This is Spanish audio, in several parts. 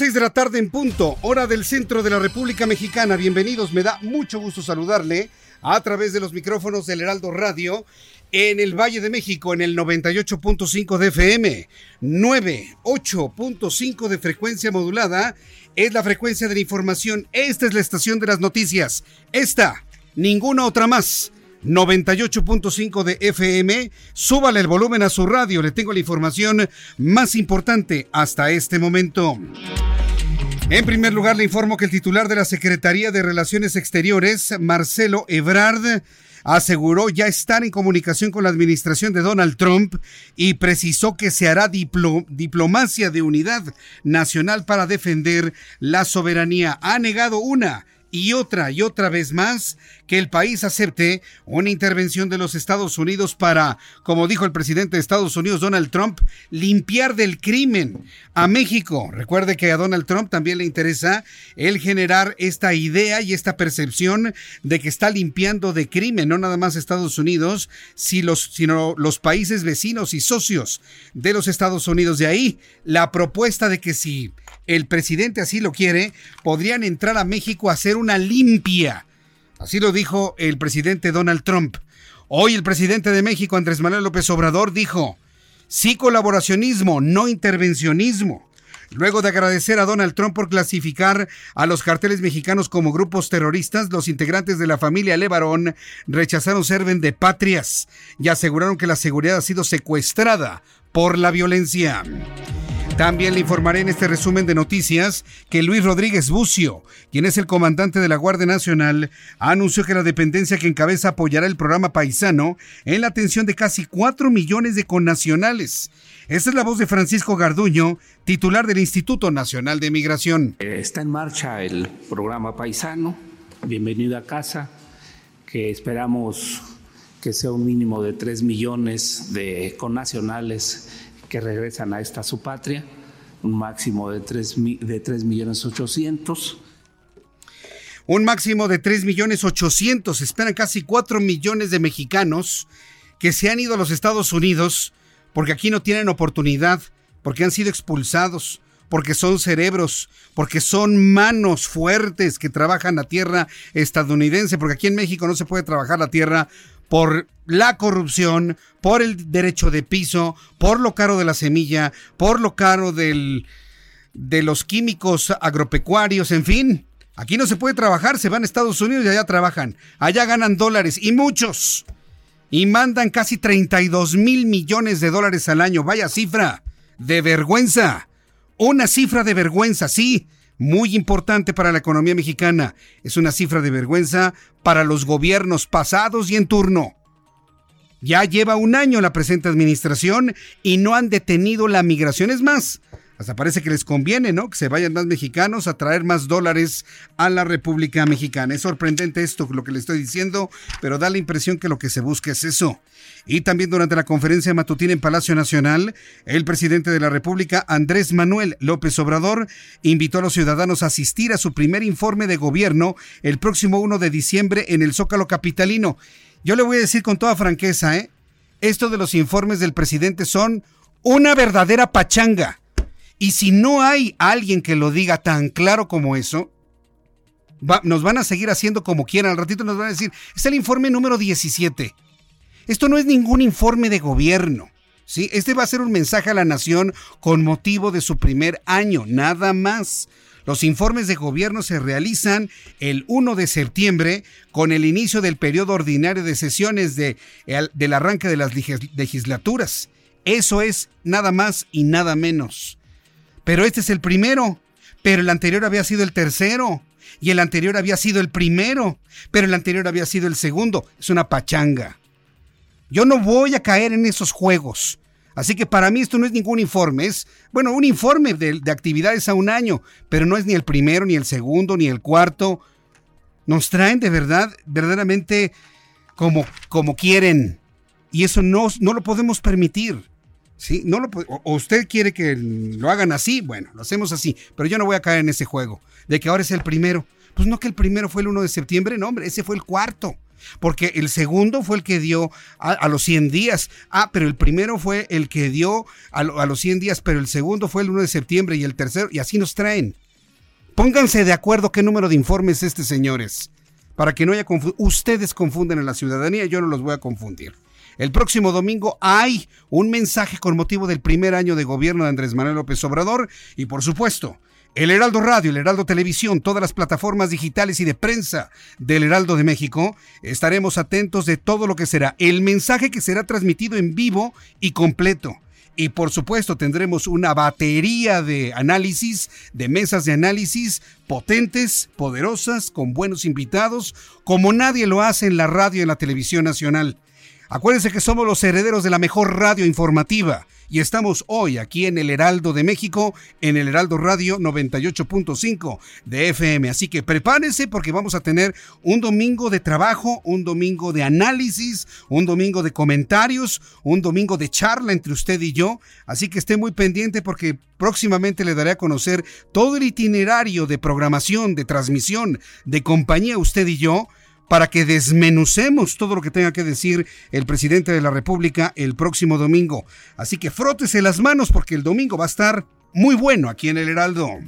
6 de la tarde en punto, hora del centro de la República Mexicana. Bienvenidos, me da mucho gusto saludarle a través de los micrófonos del Heraldo Radio en el Valle de México en el 98.5 de FM, 98.5 de frecuencia modulada. Es la frecuencia de la información. Esta es la estación de las noticias. Esta, ninguna otra más. 98.5 de FM. Súbale el volumen a su radio. Le tengo la información más importante hasta este momento. En primer lugar, le informo que el titular de la Secretaría de Relaciones Exteriores, Marcelo Ebrard, aseguró ya estar en comunicación con la administración de Donald Trump y precisó que se hará diplomacia de unidad nacional para defender la soberanía. Ha negado una y otra y otra vez más que el país acepte una intervención de los Estados Unidos para, como dijo el presidente de Estados Unidos, Donald Trump, limpiar del crimen a México. Recuerde que a Donald Trump también le interesa el generar esta idea y esta percepción de que está limpiando de crimen, no nada más Estados Unidos, sino los países vecinos y socios de los Estados Unidos. De ahí la propuesta de que si el presidente así lo quiere, podrían entrar a México a hacer una limpia. Así lo dijo el presidente Donald Trump. Hoy el presidente de México, Andrés Manuel López Obrador, dijo, sí colaboracionismo, no intervencionismo. Luego de agradecer a Donald Trump por clasificar a los carteles mexicanos como grupos terroristas, los integrantes de la familia Levarón rechazaron ser patrias y aseguraron que la seguridad ha sido secuestrada por la violencia. También le informaré en este resumen de noticias que Luis Rodríguez Bucio, quien es el comandante de la Guardia Nacional, anunció que la dependencia que encabeza apoyará el programa paisano en la atención de casi 4 millones de connacionales. Esta es la voz de Francisco Garduño, titular del Instituto Nacional de Migración. Está en marcha el programa paisano. Bienvenido a casa, que esperamos que sea un mínimo de 3 millones de connacionales que regresan a esta su patria, un máximo de 3, de 3 millones 800. Un máximo de 3 millones 800. Esperan casi 4 millones de mexicanos que se han ido a los Estados Unidos porque aquí no tienen oportunidad, porque han sido expulsados, porque son cerebros, porque son manos fuertes que trabajan la tierra estadounidense, porque aquí en México no se puede trabajar la tierra por la corrupción, por el derecho de piso, por lo caro de la semilla, por lo caro del, de los químicos agropecuarios, en fin. Aquí no se puede trabajar, se van a Estados Unidos y allá trabajan. Allá ganan dólares y muchos. Y mandan casi 32 mil millones de dólares al año. Vaya cifra de vergüenza. Una cifra de vergüenza, sí muy importante para la economía mexicana. Es una cifra de vergüenza para los gobiernos pasados y en turno. Ya lleva un año la presente administración y no han detenido la migración. Es más, hasta parece que les conviene, ¿no? Que se vayan más mexicanos a traer más dólares a la República Mexicana. Es sorprendente esto, lo que le estoy diciendo, pero da la impresión que lo que se busca es eso. Y también durante la conferencia matutina en Palacio Nacional, el presidente de la República, Andrés Manuel López Obrador, invitó a los ciudadanos a asistir a su primer informe de gobierno el próximo 1 de diciembre en el Zócalo Capitalino. Yo le voy a decir con toda franqueza, ¿eh? Esto de los informes del presidente son una verdadera pachanga. Y si no hay alguien que lo diga tan claro como eso, nos van a seguir haciendo como quieran. Al ratito nos van a decir, es el informe número 17. Esto no es ningún informe de gobierno. ¿sí? Este va a ser un mensaje a la nación con motivo de su primer año, nada más. Los informes de gobierno se realizan el 1 de septiembre con el inicio del periodo ordinario de sesiones de, del arranque de las legislaturas. Eso es nada más y nada menos. Pero este es el primero, pero el anterior había sido el tercero, y el anterior había sido el primero, pero el anterior había sido el segundo. Es una pachanga. Yo no voy a caer en esos juegos. Así que para mí esto no es ningún informe, es, bueno, un informe de, actividades a un año, pero no es ni el primero, ni el segundo, ni el cuarto. Nos traen de verdad, verdaderamente como, como quieren. Y eso no, no lo podemos permitir. No lo, o usted quiere que lo hagan así, bueno, lo hacemos así, pero yo no voy a caer en ese juego de que ahora es el primero. Pues no que el primero fue el 1 de septiembre, no, hombre, ese fue el cuarto porque el segundo fue el que dio a, los 100 días. Ah, pero el primero fue el que dio a, los 100 días, pero el segundo fue el 1 de septiembre y el tercero, y así nos traen. Pónganse de acuerdo qué número de informes es este, señores, para que no haya confusión. Ustedes confunden a la ciudadanía, yo no los voy a confundir. El próximo domingo hay un mensaje con motivo del primer año de gobierno de Andrés Manuel López Obrador y por supuesto el Heraldo Radio, el Heraldo Televisión, todas las plataformas digitales y de prensa del Heraldo de México, estaremos atentos de todo lo que será el mensaje que será transmitido en vivo y completo. Y por supuesto tendremos una batería de análisis, de mesas de análisis potentes, poderosas, con buenos invitados, como nadie lo hace en la radio y en la televisión nacional. Acuérdense que somos los herederos de la mejor radio informativa y estamos hoy aquí en el Heraldo de México, en el Heraldo Radio 98.5 de FM. Así que prepárense porque vamos a tener un domingo de trabajo, un domingo de análisis, un domingo de comentarios, un domingo de charla entre usted y yo. Así que esté muy pendiente porque próximamente le daré a conocer todo el itinerario de programación, de transmisión, de compañía usted y yo para que desmenucemos todo lo que tenga que decir el presidente de la República el próximo domingo. Así que frótese las manos porque el domingo va a estar muy bueno aquí en el Heraldo.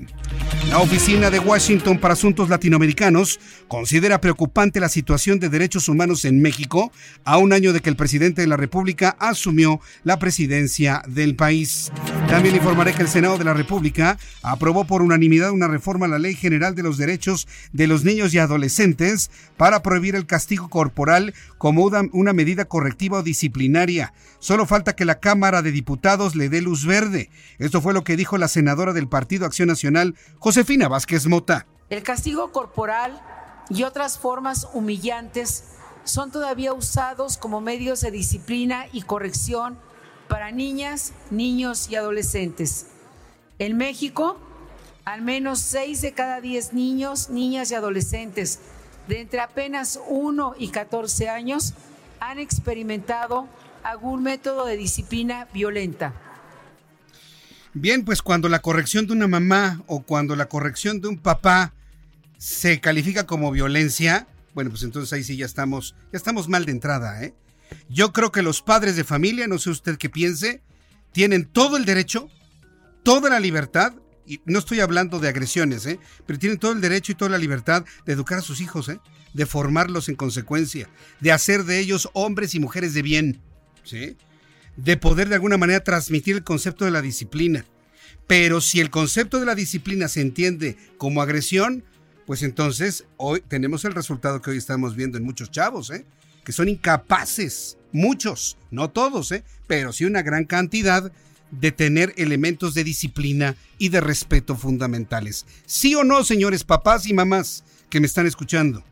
La Oficina de Washington para Asuntos Latinoamericanos considera preocupante la situación de derechos humanos en México a un año de que el presidente de la República asumió la presidencia del país. También informaré que el Senado de la República aprobó por unanimidad una reforma a la Ley General de los Derechos de los Niños y Adolescentes para prohibir el castigo corporal como una medida correctiva o disciplinaria. Solo falta que la Cámara de Diputados le dé luz verde. Esto fue lo que dijo la senadora del Partido Acción Nacional, Josefina Vázquez Mota. El castigo corporal y otras formas humillantes son todavía usados como medios de disciplina y corrección para niñas, niños y adolescentes. En México, al menos 6 de cada 10 niños, niñas y adolescentes de entre apenas 1 y 14 años han experimentado algún método de disciplina violenta. Bien, pues cuando la corrección de una mamá o cuando la corrección de un papá se califica como violencia, bueno, pues entonces ahí sí ya estamos, ya estamos mal de entrada, ¿eh? Yo creo que los padres de familia, no sé usted qué piense, tienen todo el derecho, toda la libertad, y no estoy hablando de agresiones, ¿eh? pero tienen todo el derecho y toda la libertad de educar a sus hijos, ¿eh? de formarlos en consecuencia, de hacer de ellos hombres y mujeres de bien. ¿sí? De poder de alguna manera transmitir el concepto de la disciplina. Pero si el concepto de la disciplina se entiende como agresión, pues entonces hoy tenemos el resultado que hoy estamos viendo en muchos chavos, ¿eh? que son incapaces, muchos, no todos, ¿eh? pero sí una gran cantidad de tener elementos de disciplina y de respeto fundamentales. ¿Sí o no, señores papás y mamás que me están escuchando?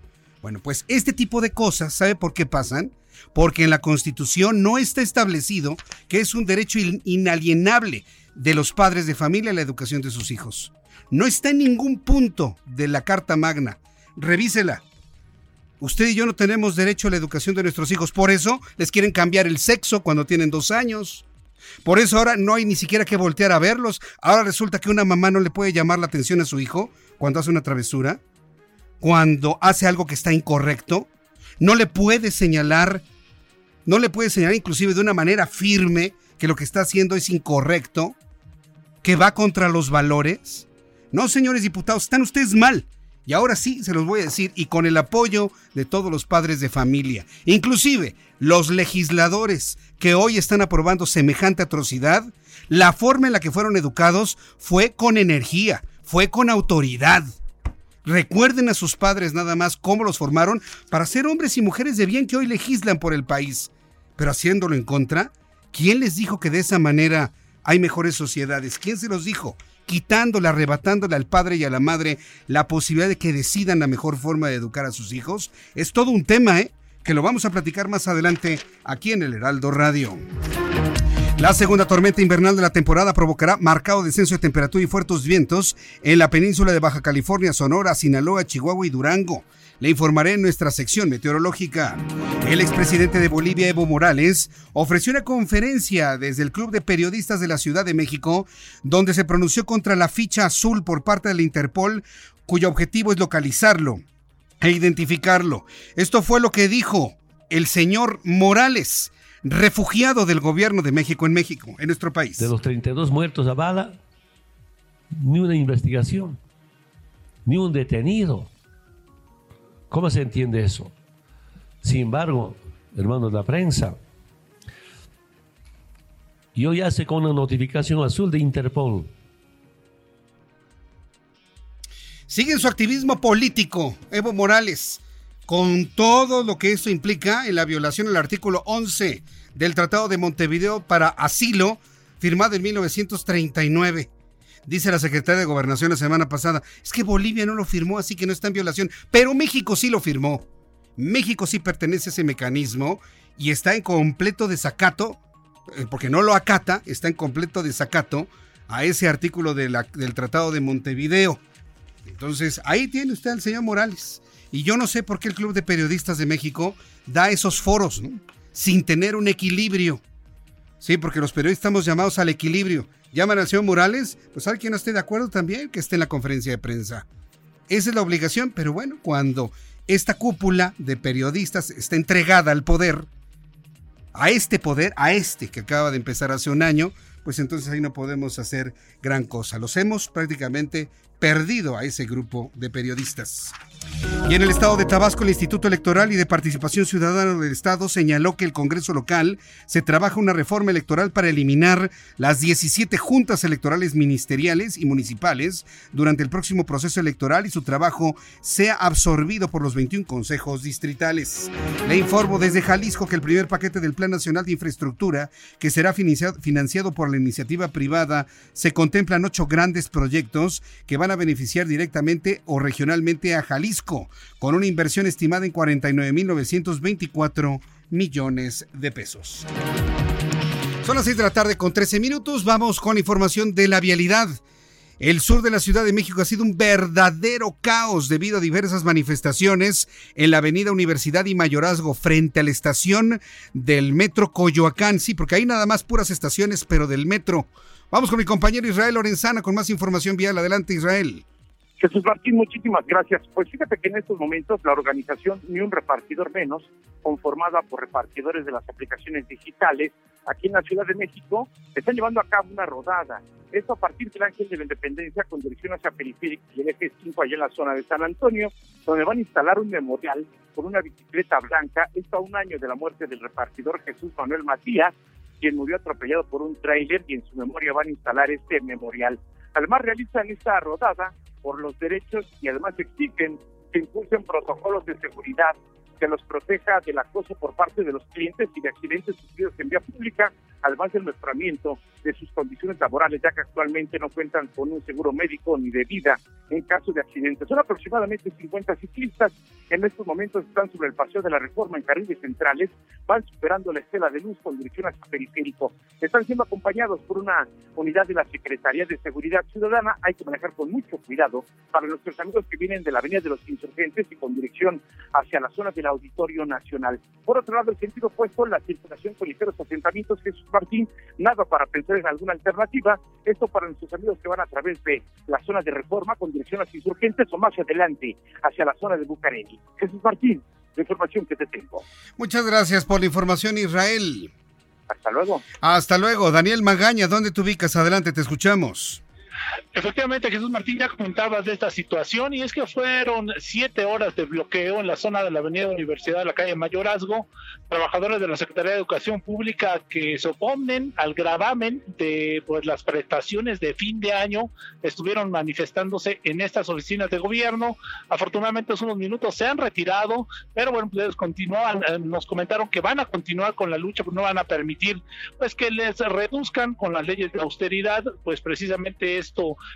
Bueno, pues este tipo de cosas, ¿sabe por qué pasan? Porque en la Constitución no está establecido que es un derecho inalienable de los padres de familia la educación de sus hijos. No está en ningún punto de la Carta Magna. Revísela. Usted y yo no tenemos derecho a la educación de nuestros hijos. Por eso les quieren cambiar el sexo cuando tienen dos años. Por eso ahora no hay ni siquiera que voltear a verlos. Ahora resulta que una mamá no le puede llamar la atención a su hijo cuando hace una travesura, cuando hace algo que está incorrecto. No le puede señalar no le puede señalar inclusive de una manera firme que lo que está haciendo es incorrecto, que va contra los valores. No, señores diputados, están ustedes mal. Y ahora sí, se los voy a decir, y con el apoyo de todos los padres de familia, inclusive los legisladores que hoy están aprobando semejante atrocidad, la forma en la que fueron educados fue con energía, fue con autoridad. Recuerden a sus padres nada más cómo los formaron para ser hombres y mujeres de bien que hoy legislan por el país. Pero haciéndolo en contra, ¿quién les dijo que de esa manera hay mejores sociedades? ¿Quién se los dijo? quitándole, arrebatándole al padre y a la madre la posibilidad de que decidan la mejor forma de educar a sus hijos. Es todo un tema, ¿eh? Que lo vamos a platicar más adelante aquí en el Heraldo Radio. La segunda tormenta invernal de la temporada provocará marcado descenso de temperatura y fuertes vientos en la península de Baja California, Sonora, Sinaloa, Chihuahua y Durango. Le informaré en nuestra sección meteorológica. El expresidente de Bolivia, Evo Morales, ofreció una conferencia desde el Club de Periodistas de la Ciudad de México, donde se pronunció contra la ficha azul por parte de la Interpol, cuyo objetivo es localizarlo e identificarlo. Esto fue lo que dijo el señor Morales, refugiado del gobierno de México en México, en nuestro país. De los 32 muertos a bala, ni una investigación, ni un detenido. ¿Cómo se entiende eso? Sin embargo, hermanos de la prensa, yo ya sé con una notificación azul de Interpol. Sigue en su activismo político, Evo Morales, con todo lo que eso implica en la violación del artículo 11 del Tratado de Montevideo para asilo, firmado en 1939. Dice la secretaria de Gobernación la semana pasada, es que Bolivia no lo firmó, así que no está en violación, pero México sí lo firmó. México sí pertenece a ese mecanismo y está en completo desacato, eh, porque no lo acata, está en completo desacato a ese artículo del Tratado de Montevideo. Entonces, ahí tiene usted al señor Morales. Y yo no sé por qué el Club de Periodistas de México da esos foros, Sin tener un equilibrio. Sí, porque los periodistas estamos llamados al equilibrio llaman al señor Morales, pues alguien no esté de acuerdo también que esté en la conferencia de prensa. Esa es la obligación, pero bueno, cuando esta cúpula de periodistas está entregada al poder, a este poder, a este que acaba de empezar hace un año, pues entonces ahí no podemos hacer gran cosa. Los hemos prácticamente perdido a ese grupo de periodistas. Y en el estado de Tabasco, el Instituto Electoral y de Participación Ciudadana del Estado señaló que el Congreso local se trabaja una reforma electoral para eliminar las 17 juntas electorales ministeriales y municipales durante el próximo proceso electoral y su trabajo sea absorbido por los 21 consejos distritales. Le informo desde Jalisco que el primer paquete del Plan Nacional de Infraestructura, que será financiado por la iniciativa privada, se contemplan ocho grandes proyectos que van a beneficiar directamente o regionalmente a Jalisco, con una inversión estimada en 49.924 millones de pesos. Son las 6 de la tarde con 13 minutos. Vamos con información de la vialidad. El sur de la Ciudad de México ha sido un verdadero caos debido a diversas manifestaciones en la avenida Universidad y Mayorazgo frente a la estación del metro Coyoacán. Sí, porque hay nada más puras estaciones, pero del metro. Vamos con mi compañero Israel Lorenzana con más información vial. Adelante, Israel. Jesús Martín, muchísimas gracias. Pues fíjate que en estos momentos la organización Ni un repartidor menos, conformada por repartidores de las aplicaciones digitales, aquí en la Ciudad de México, están llevando a cabo una rodada. Esto a partir del Ángel de la Independencia con dirección hacia Periférico y el eje 5 allá en la zona de San Antonio, donde van a instalar un memorial con una bicicleta blanca, esto a un año de la muerte del repartidor Jesús Manuel Matías, quien murió atropellado por un tráiler y en su memoria van a instalar este memorial. Además realizan esta rodada por los derechos y además exigen que impulsen protocolos de seguridad que los proteja del acoso por parte de los clientes y de accidentes sufridos en vía pública, además del mejoramiento de sus condiciones laborales, ya que actualmente no cuentan con un seguro médico ni de vida en caso de accidentes. Son aproximadamente 50 ciclistas en estos momentos están sobre el paseo de la reforma en carriles centrales, van superando la estela de luz con dirección hacia periférico. Están siendo acompañados por una unidad de la Secretaría de Seguridad Ciudadana. Hay que manejar con mucho cuidado para nuestros amigos que vienen de la Avenida de los Insurgentes y con dirección hacia la zona del Auditorio Nacional. Por otro lado, el sentido opuesto, la circulación con ligeros asentamientos, Jesús Martín, nada para pensar en alguna alternativa. Esto para nuestros amigos que van a través de la zona de reforma con dirección hacia Insurgentes o más adelante hacia la zona de Bucareli. Jesús Martín, la información que te tengo. Muchas gracias por la información, Israel. Hasta luego. Hasta luego. Daniel Magaña, ¿dónde te ubicas? Adelante, te escuchamos. Efectivamente, Jesús Martín, ya comentabas de esta situación y es que fueron siete horas de bloqueo en la zona de la Avenida Universidad la calle Mayorazgo. Trabajadores de la Secretaría de Educación Pública que se oponen al gravamen de pues, las prestaciones de fin de año estuvieron manifestándose en estas oficinas de gobierno. Afortunadamente, hace unos minutos se han retirado, pero bueno, pues continúan, eh, nos comentaron que van a continuar con la lucha, pues no van a permitir pues que les reduzcan con las leyes de austeridad, pues precisamente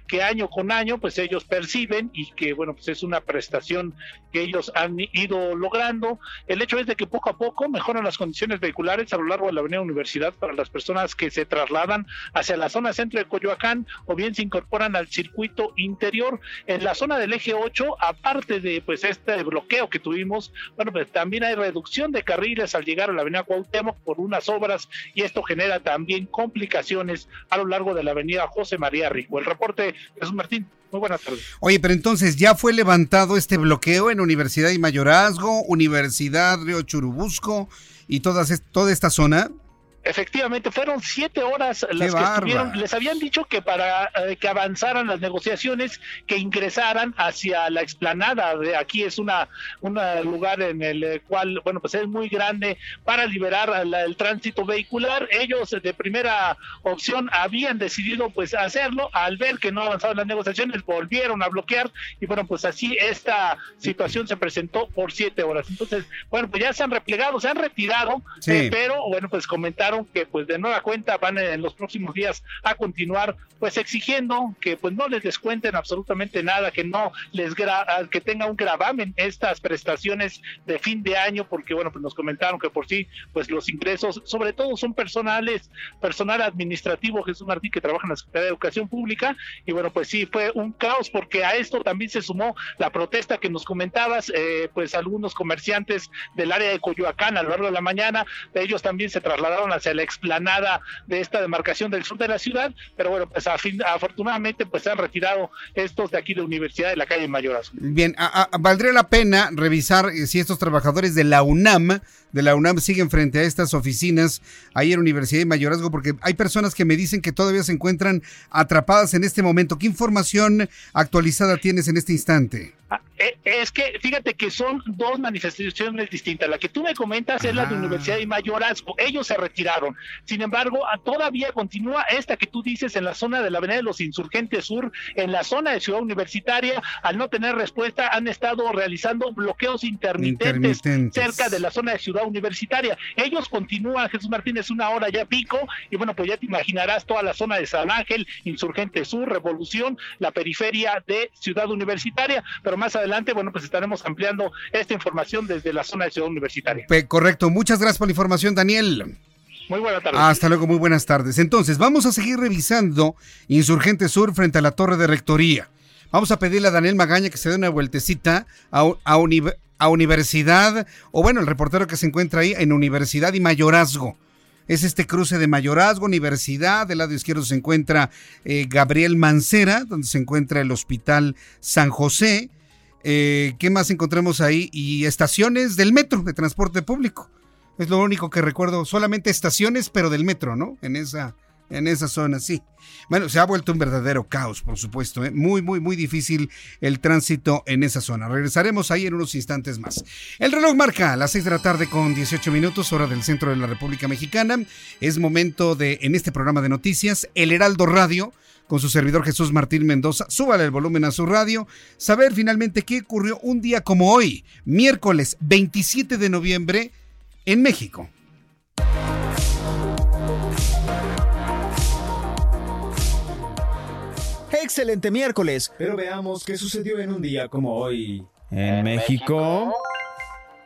que año con año pues ellos perciben y que bueno pues es una prestación que ellos han ido logrando. El hecho es de que poco a poco mejoran las condiciones vehiculares a lo largo de la Avenida Universidad para las personas que se trasladan hacia la zona centro de Coyoacán o bien se incorporan al circuito interior. En la zona del eje 8, aparte de pues este bloqueo que tuvimos, bueno pues también hay reducción de carriles al llegar a la Avenida Cuauhtémoc por unas obras y esto genera también complicaciones a lo largo de la Avenida José María Rico. Reporte Jesús Martín. Muy buenas tardes. Oye, pero entonces ya fue levantado este bloqueo en Universidad y Mayorazgo, Universidad Río Churubusco y todas, toda esta zona. Efectivamente, fueron siete horas las que estuvieron. Les habían dicho que para eh, que avanzaran las negociaciones, que ingresaran hacia la explanada. De aquí es una un lugar en el eh, cual, bueno, pues es muy grande para liberar el tránsito vehicular. Ellos de primera opción habían decidido pues hacerlo. Al ver que no avanzaban las negociaciones, volvieron a bloquear y bueno, pues así esta situación se presentó por siete horas. Entonces, bueno, pues ya se han replegado, se han retirado, eh, pero bueno, pues comentaron que pues de nueva cuenta van en los próximos días a continuar pues exigiendo que pues no les descuenten absolutamente nada, que no les que tenga un gravamen estas prestaciones de fin de año, porque bueno, pues nos comentaron que por sí pues los ingresos sobre todo son personales, personal administrativo, Jesús Martín que trabaja en la Secretaría de Educación Pública y bueno, pues sí fue un caos porque a esto también se sumó la protesta que nos comentabas, eh, pues algunos comerciantes del área de Coyoacán a lo largo de la mañana, ellos también se trasladaron a la explanada de esta demarcación del sur de la ciudad, pero bueno, pues afortunadamente pues se han retirado estos de aquí de Universidad de la calle Mayorazgo. Bien, valdría la pena revisar eh, si estos trabajadores de la UNAM, de la UNAM siguen frente a estas oficinas ahí en Universidad de Mayorazgo, porque hay personas que me dicen que todavía se encuentran atrapadas en este momento. ¿Qué información actualizada tienes en este instante? Ah, eh, es que fíjate que son dos manifestaciones distintas. La que tú me comentas es la de Universidad de Mayorazgo. Ellos se retiraron. Sin embargo, todavía continúa esta que tú dices en la zona de la Avenida de los Insurgentes Sur, en la zona de Ciudad Universitaria. Al no tener respuesta, han estado realizando bloqueos intermitentes, cerca de la zona de Ciudad Universitaria. Ellos continúan, Jesús Martínez, una hora ya pico. Y bueno, pues ya te imaginarás toda la zona de San Ángel, Insurgente Sur, Revolución, la periferia de Ciudad Universitaria. Pero más adelante, bueno, pues estaremos ampliando esta información desde la zona de Ciudad Universitaria. Correcto. Muchas gracias por la información, Daniel. Muy buenas tardes. Hasta luego, muy buenas tardes. Entonces, vamos a seguir revisando Insurgente Sur frente a la Torre de Rectoría. Vamos a pedirle a Daniel Magaña que se dé una vueltecita a, a Universidad, o bueno, el reportero que se encuentra ahí en Universidad y Mayorazgo. Es este cruce de Mayorazgo, Universidad, del lado izquierdo se encuentra eh, Gabriel Mancera, donde se encuentra el Hospital San José. Eh, ¿Qué más encontramos ahí? Y estaciones del metro, de transporte público. Es lo único que recuerdo, solamente estaciones, pero del metro, ¿no? En esa, en esa zona, sí. Bueno, se ha vuelto un verdadero caos, por supuesto. ¿eh? Muy, muy, muy difícil el tránsito en esa zona. Regresaremos ahí en unos instantes más. El reloj marca las 6 de la tarde con 18 minutos, hora del centro de la República Mexicana. Es momento de, en este programa de noticias, El Heraldo Radio con su servidor Jesús Martín Mendoza. Súbale el volumen a su radio. Saber finalmente qué ocurrió un día como hoy, miércoles 27 de noviembre, en México. Excelente miércoles, pero veamos qué sucedió en un día como hoy. En, México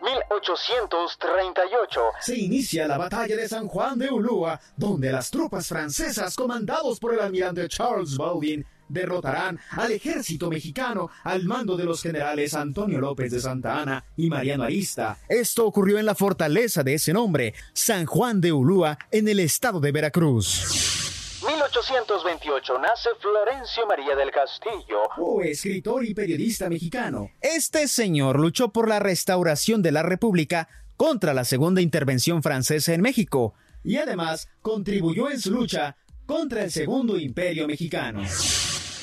1838. Se inicia la batalla de San Juan de Ulúa, donde las tropas francesas comandados por el almirante Charles Baldwin derrotarán al ejército mexicano al mando de los generales Antonio López de Santa Ana y Mariano Arista. Esto ocurrió en la fortaleza de ese nombre, San Juan de Ulúa, en el estado de Veracruz. 1828 nace Florencio María del Castillo. Oh, escritor y periodista mexicano. Este señor luchó por la restauración de la República contra la segunda intervención francesa en México y además contribuyó en su lucha contra el segundo imperio mexicano.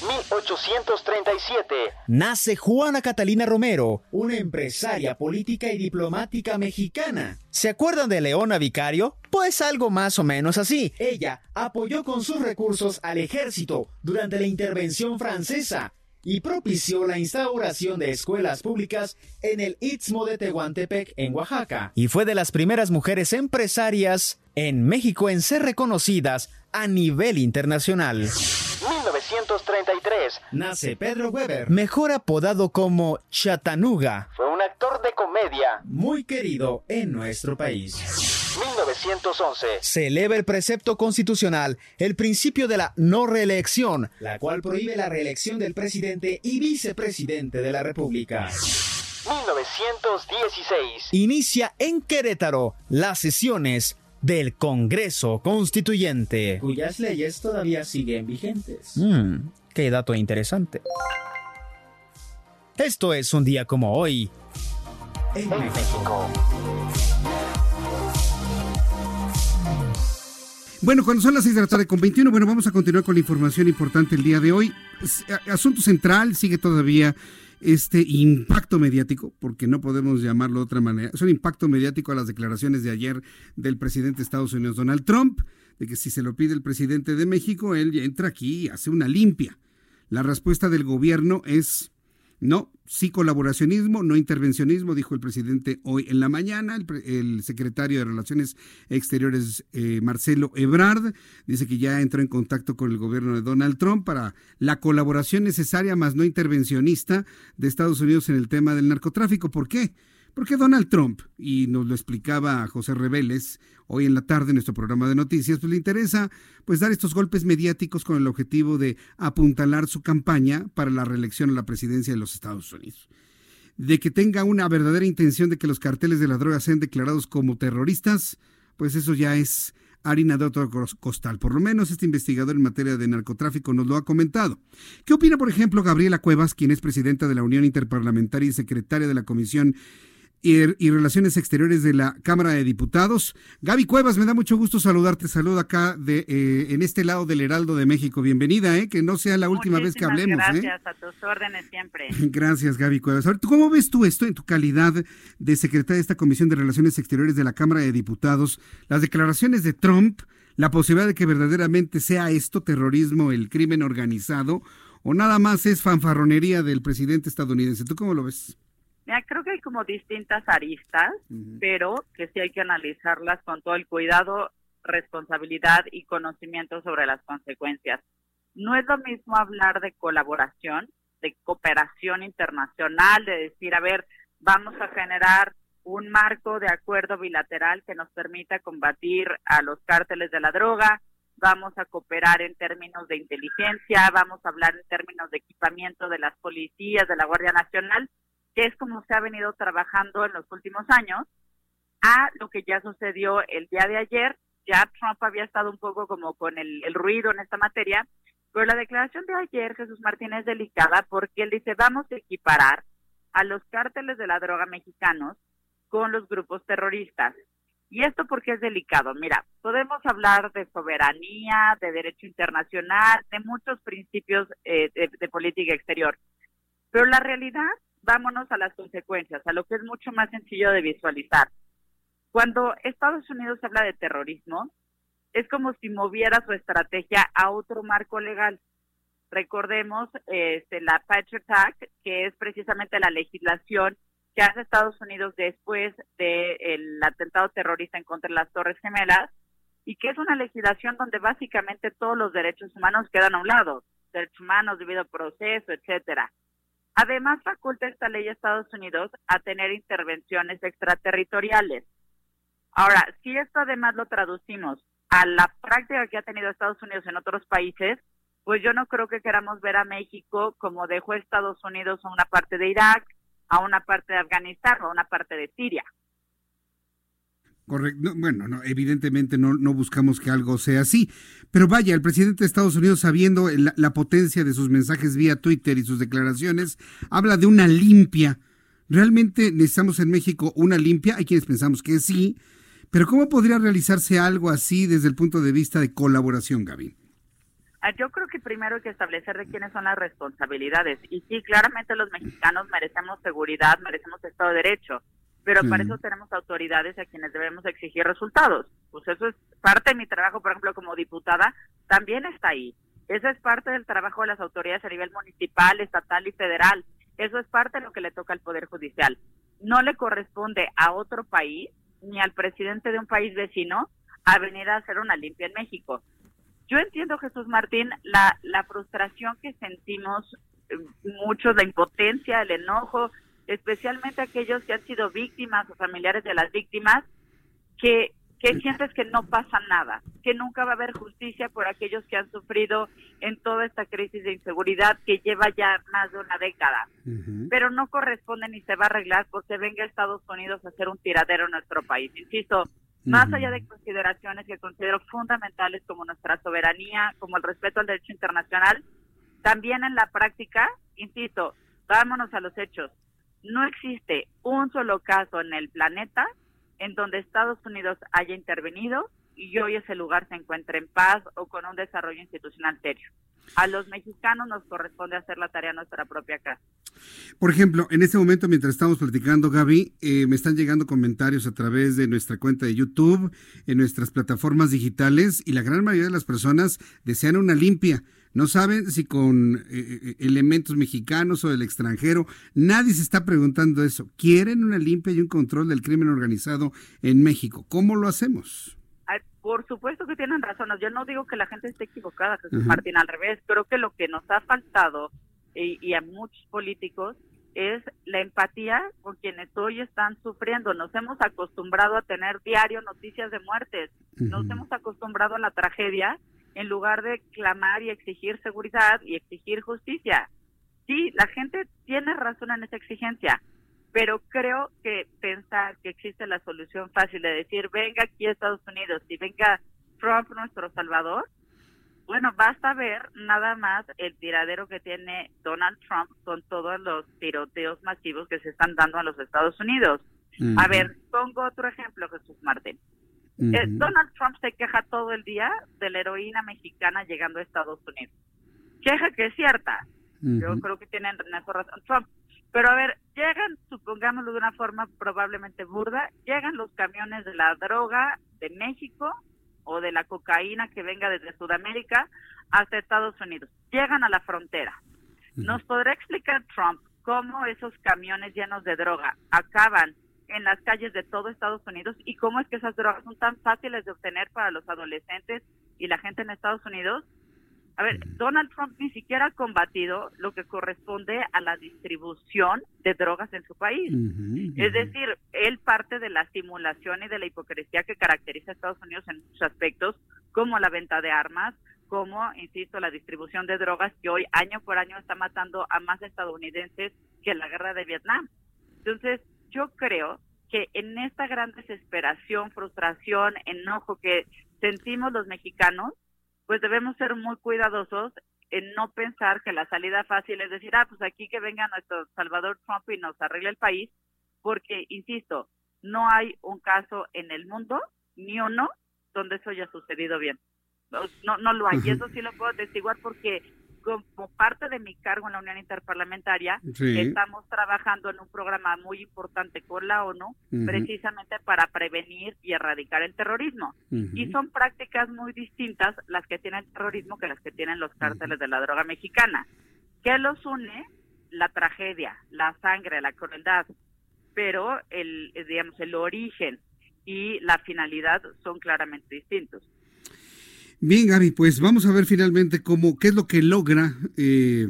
1837. Nace Juana Catalina Romero, una empresaria política y diplomática mexicana. ¿Se acuerdan de Leona Vicario? Pues algo más o menos así. Ella apoyó con sus recursos al ejército durante la intervención francesa y propició la instauración de escuelas públicas en el Istmo de Tehuantepec, en Oaxaca. Y fue de las primeras mujeres empresarias en México en ser reconocidas a nivel internacional. 1933. Nace Pedro Weber, mejor apodado como Chattanooga. Fue un actor de comedia. Muy querido en nuestro país. 1911. Se eleva el precepto constitucional, el principio de la no reelección, la cual prohíbe la reelección del presidente y vicepresidente de la República. 1916. Inicia en Querétaro las sesiones del Congreso Constituyente, cuyas leyes todavía siguen vigentes. Mm, qué dato interesante. Esto es un día como hoy en México. Bueno, cuando son las 6 de la tarde con 21, bueno, vamos a continuar con la información importante el día de hoy. Asunto central sigue todavía este impacto mediático, porque no podemos llamarlo de otra manera, es un impacto mediático a las declaraciones de ayer del presidente de Estados Unidos, Donald Trump, de que si se lo pide el presidente de México, él entra aquí y hace una limpia. La respuesta del gobierno es no, sí colaboracionismo, no intervencionismo, dijo el presidente hoy en la mañana. El, secretario de Relaciones Exteriores, eh, Marcelo Ebrard, dice que ya entró en contacto con el gobierno de Donald Trump para la colaboración necesaria, más no intervencionista, de Estados Unidos en el tema del narcotráfico. ¿Por qué? Porque Donald Trump, y nos lo explicaba José Reveles hoy en la tarde en nuestro programa de noticias, pues le interesa pues dar estos golpes mediáticos con el objetivo de apuntalar su campaña para la reelección a la presidencia de los Estados Unidos. De que tenga una verdadera intención de que los carteles de la droga sean declarados como terroristas, pues eso ya es harina de otro costal. Por lo menos este investigador en materia de narcotráfico nos lo ha comentado. ¿Qué opina, por ejemplo, Gabriela Cuevas, quien es presidenta de la Unión Interparlamentaria y secretaria de la Comisión y, Relaciones Exteriores de la Cámara de Diputados. Gaby Cuevas, me da mucho gusto saludarte. Saludo acá de, eh, en este lado del Heraldo de México. Bienvenida, eh, que no sea la última vez que hablemos. ¿eh? Gracias, a tus órdenes siempre. Gracias, Gaby Cuevas. ¿cómo ves tú esto en tu calidad de secretaria de esta Comisión de Relaciones Exteriores de la Cámara de Diputados? Las declaraciones de Trump, la posibilidad de que verdaderamente sea esto terrorismo, el crimen organizado, o nada más es fanfarronería del presidente estadounidense. ¿Tú cómo lo ves? Mira, creo que hay como distintas aristas, pero que sí hay que analizarlas con todo el cuidado, responsabilidad y conocimiento sobre las consecuencias. No es lo mismo hablar de colaboración, de cooperación internacional, de decir, a ver, vamos a generar un marco de acuerdo bilateral que nos permita combatir a los cárteles de la droga, vamos a cooperar en términos de inteligencia, vamos a hablar en términos de equipamiento de las policías, de la Guardia Nacional, que es como se ha venido trabajando en los últimos años, a lo que ya sucedió el día de ayer. Ya Trump había estado un poco como con el, ruido en esta materia, pero la declaración de ayer, Jesús Martínez, es delicada porque él dice, vamos a equiparar a los cárteles de la droga mexicanos con los grupos terroristas. ¿Y esto porque es delicado? Mira, podemos hablar de soberanía, de derecho internacional, de muchos principios eh, de política exterior, pero la realidad vámonos a las consecuencias, a lo que es mucho más sencillo de visualizar. Cuando Estados Unidos habla de terrorismo, es como si moviera su estrategia a otro marco legal. Recordemos este, la Patriot Act, que es precisamente la legislación que hace Estados Unidos después del atentado terrorista en contra de las Torres Gemelas, y que es una legislación donde básicamente todos los derechos humanos quedan a un lado, derechos humanos, debido proceso, etcétera. Además, faculta esta ley a Estados Unidos a tener intervenciones extraterritoriales. Ahora, si esto además lo traducimos a la práctica que ha tenido Estados Unidos en otros países, pues yo no creo que queramos ver a México como dejó Estados Unidos a una parte de Irak, a una parte de Afganistán o a una parte de Siria. Correcto. Bueno, no, evidentemente no, no, buscamos que algo sea así. Pero vaya, el presidente de Estados Unidos, sabiendo la, potencia de sus mensajes vía Twitter y sus declaraciones, habla de una limpia. ¿Realmente necesitamos en México una limpia? Hay quienes pensamos que sí. Pero ¿cómo podría realizarse algo así desde el punto de vista de colaboración, Gaby? Ah, yo creo que primero hay que establecer de quiénes son las responsabilidades. Y sí, claramente los mexicanos merecemos seguridad, merecemos Estado de Derecho, pero para eso tenemos autoridades a quienes debemos exigir resultados. Pues eso es parte de mi trabajo, por ejemplo, como diputada, también está ahí. Eso es parte del trabajo de las autoridades a nivel municipal, estatal y federal. Eso es parte de lo que le toca al Poder Judicial. No le corresponde a otro país ni al presidente de un país vecino a venir a hacer una limpia en México. Yo entiendo, Jesús Martín, la, la frustración que sentimos eh, muchos, la impotencia, el enojo, especialmente aquellos que han sido víctimas o familiares de las víctimas, que, que sientes que no pasa nada, que nunca va a haber justicia por aquellos que han sufrido en toda esta crisis de inseguridad que lleva ya más de una década. Pero no corresponde ni se va a arreglar porque venga Estados Unidos a hacer un tiradero en nuestro país. Insisto, más allá de consideraciones que considero fundamentales como nuestra soberanía, como el respeto al derecho internacional, también en la práctica, insisto, vámonos a los hechos. No existe un solo caso en el planeta en donde Estados Unidos haya intervenido y hoy ese lugar se encuentre en paz o con un desarrollo institucional serio. A los mexicanos nos corresponde hacer la tarea en nuestra propia casa. Por ejemplo, en este momento, mientras estamos platicando, Gaby, eh, me están llegando comentarios a través de nuestra cuenta de YouTube, en nuestras plataformas digitales, y la gran mayoría de las personas desean una limpia. No saben si con eh, eh, elementos mexicanos o del extranjero. Nadie se está preguntando eso. Quieren una limpia y un control del crimen organizado en México. ¿Cómo lo hacemos? Por supuesto que tienen razón. Yo no digo que la gente esté equivocada, Jesús Martín, al revés. Creo que lo que nos ha faltado y, a muchos políticos es la empatía con quienes hoy están sufriendo. Nos hemos acostumbrado a tener diario noticias de muertes. Nos hemos acostumbrado a la tragedia en lugar de clamar y exigir seguridad y exigir justicia. Sí, la gente tiene razón en esa exigencia, pero creo que pensar que existe la solución fácil de decir, venga aquí a Estados Unidos y venga Trump nuestro salvador, bueno, basta ver nada más el tiradero que tiene Donald Trump con todos los tiroteos masivos que se están dando a los Estados Unidos. A ver, pongo otro ejemplo, Jesús Martín. Eh, Donald Trump se queja todo el día de la heroína mexicana llegando a Estados Unidos. Queja que es cierta. Yo creo que tienen razón Trump. Pero a ver, llegan, supongámoslo de una forma probablemente burda, llegan los camiones de la droga de México o de la cocaína que venga desde Sudamérica hasta Estados Unidos. Llegan a la frontera. ¿Nos podrá explicar Trump cómo esos camiones llenos de droga acaban en las calles de todo Estados Unidos y cómo es que esas drogas son tan fáciles de obtener para los adolescentes y la gente en Estados Unidos? A ver, Donald Trump ni siquiera ha combatido lo que corresponde a la distribución de drogas en su país. Es decir, él parte de la simulación y de la hipocresía que caracteriza a Estados Unidos en muchos aspectos, como la venta de armas, como, insisto, la distribución de drogas que hoy año por año está matando a más estadounidenses que la guerra de Vietnam. Entonces, yo creo que en esta gran desesperación, frustración, enojo que sentimos los mexicanos, pues debemos ser muy cuidadosos en no pensar que la salida fácil es decir, ah, pues aquí que venga nuestro Salvador Trump y nos arregle el país, porque, insisto, no hay un caso en el mundo, ni uno, donde eso haya sucedido bien. No, no, lo hay. Y eso sí lo puedo testiguar porque como parte de mi cargo en la Unión Interparlamentaria, estamos trabajando en un programa muy importante con la ONU, precisamente para prevenir y erradicar el terrorismo. Y son prácticas muy distintas las que tiene el terrorismo que las que tienen los cárteles de la droga mexicana. ¿Qué los une? La tragedia, la sangre, la crueldad, pero el, digamos, el origen y la finalidad son claramente distintos. Bien, Gaby, pues vamos a ver finalmente cómo, qué es lo que logra eh,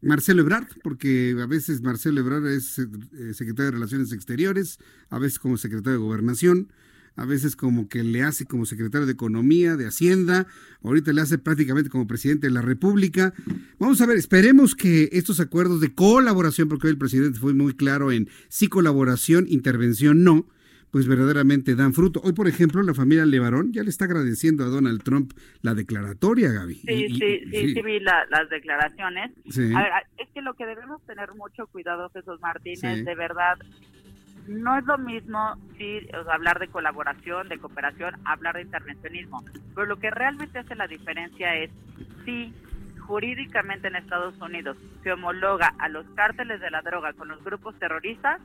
Marcelo Ebrard, porque a veces Marcelo Ebrard es eh, secretario de Relaciones Exteriores, a veces como secretario de Gobernación, a veces como que le hace como secretario de Economía, de Hacienda, ahorita le hace prácticamente como presidente de la República. Vamos a ver, esperemos que estos acuerdos de colaboración, porque hoy el presidente fue muy claro en sí colaboración, intervención no, pues verdaderamente dan fruto. Hoy, por ejemplo, la familia Levarón ya le está agradeciendo a Donald Trump la declaratoria, Gaby. Sí, sí, sí, sí, vi las declaraciones. A ver, es que lo que debemos tener mucho cuidado, Jesús Martínez, de verdad, no es lo mismo sí, hablar de colaboración, de cooperación, hablar de intervencionismo, pero lo que realmente hace la diferencia es si jurídicamente en Estados Unidos se homologa a los cárteles de la droga con los grupos terroristas,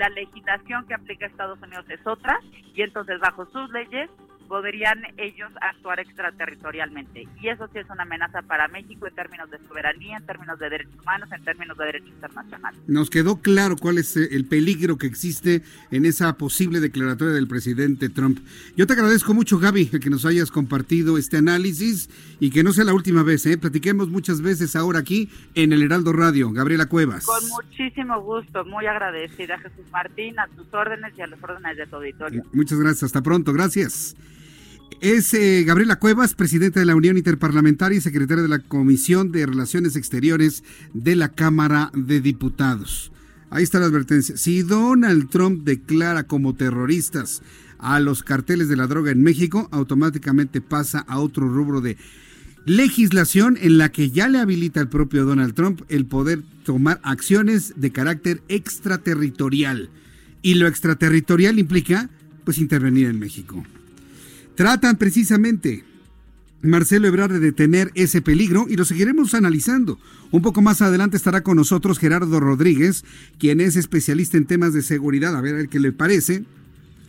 la legislación que aplica Estados Unidos es otra y entonces bajo sus leyes podrían ellos actuar extraterritorialmente. Y eso sí es una amenaza para México en términos de soberanía, en términos de derechos humanos, en términos de derecho internacional. Nos quedó claro cuál es eh, el peligro que existe en esa posible declaratoria del presidente Trump. Yo te agradezco mucho, Gaby, que nos hayas compartido este análisis y que no sea la última vez. ¿eh? Platiquemos muchas veces ahora aquí en el Heraldo Radio. Gabriela Cuevas. Con muchísimo gusto, muy agradecida, Jesús Martín, a tus órdenes y a las órdenes de tu auditorio. Muchas gracias, hasta pronto, gracias. Es eh, Gabriela Cuevas, presidenta de la Unión Interparlamentaria y secretaria de la Comisión de Relaciones Exteriores de la Cámara de Diputados. Ahí está la advertencia. Si Donald Trump declara como terroristas a los carteles de la droga en México, automáticamente pasa a otro rubro de legislación en la que ya le habilita al propio Donald Trump el poder tomar acciones de carácter extraterritorial. Y lo extraterritorial implica, pues, intervenir en México. Tratan precisamente Marcelo Ebrard de detener ese peligro y lo seguiremos analizando. Un poco más adelante estará con nosotros Gerardo Rodríguez, quien es especialista en temas de seguridad. A ver, ver qué le parece.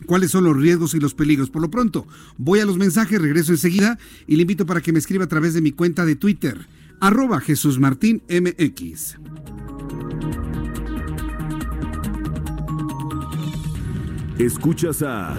¿Cuáles son los riesgos y los peligros? Por lo pronto, voy a los mensajes, regreso enseguida y le invito para que me escriba a través de mi cuenta de Twitter, arroba Jesús Martín MX. Escuchas a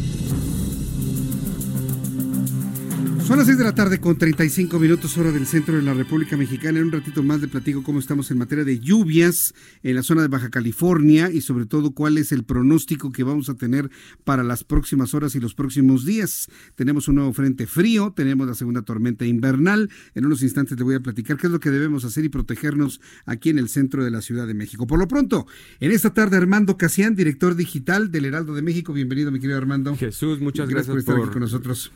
Son las 6 de la tarde con 35 minutos hora del centro de la República Mexicana. En un ratito más de platico cómo estamos en materia de lluvias en la zona de Baja California y sobre todo cuál es el pronóstico que vamos a tener para las próximas horas y los próximos días. Tenemos un nuevo frente frío, tenemos la segunda tormenta invernal. En unos instantes le voy a platicar qué es lo que debemos hacer y protegernos aquí en el centro de la Ciudad de México. Por lo pronto, en esta tarde Armando Casián, director digital del Heraldo de México. Bienvenido, mi querido Armando. Jesús, muchas gracias, por estar aquí con nosotros.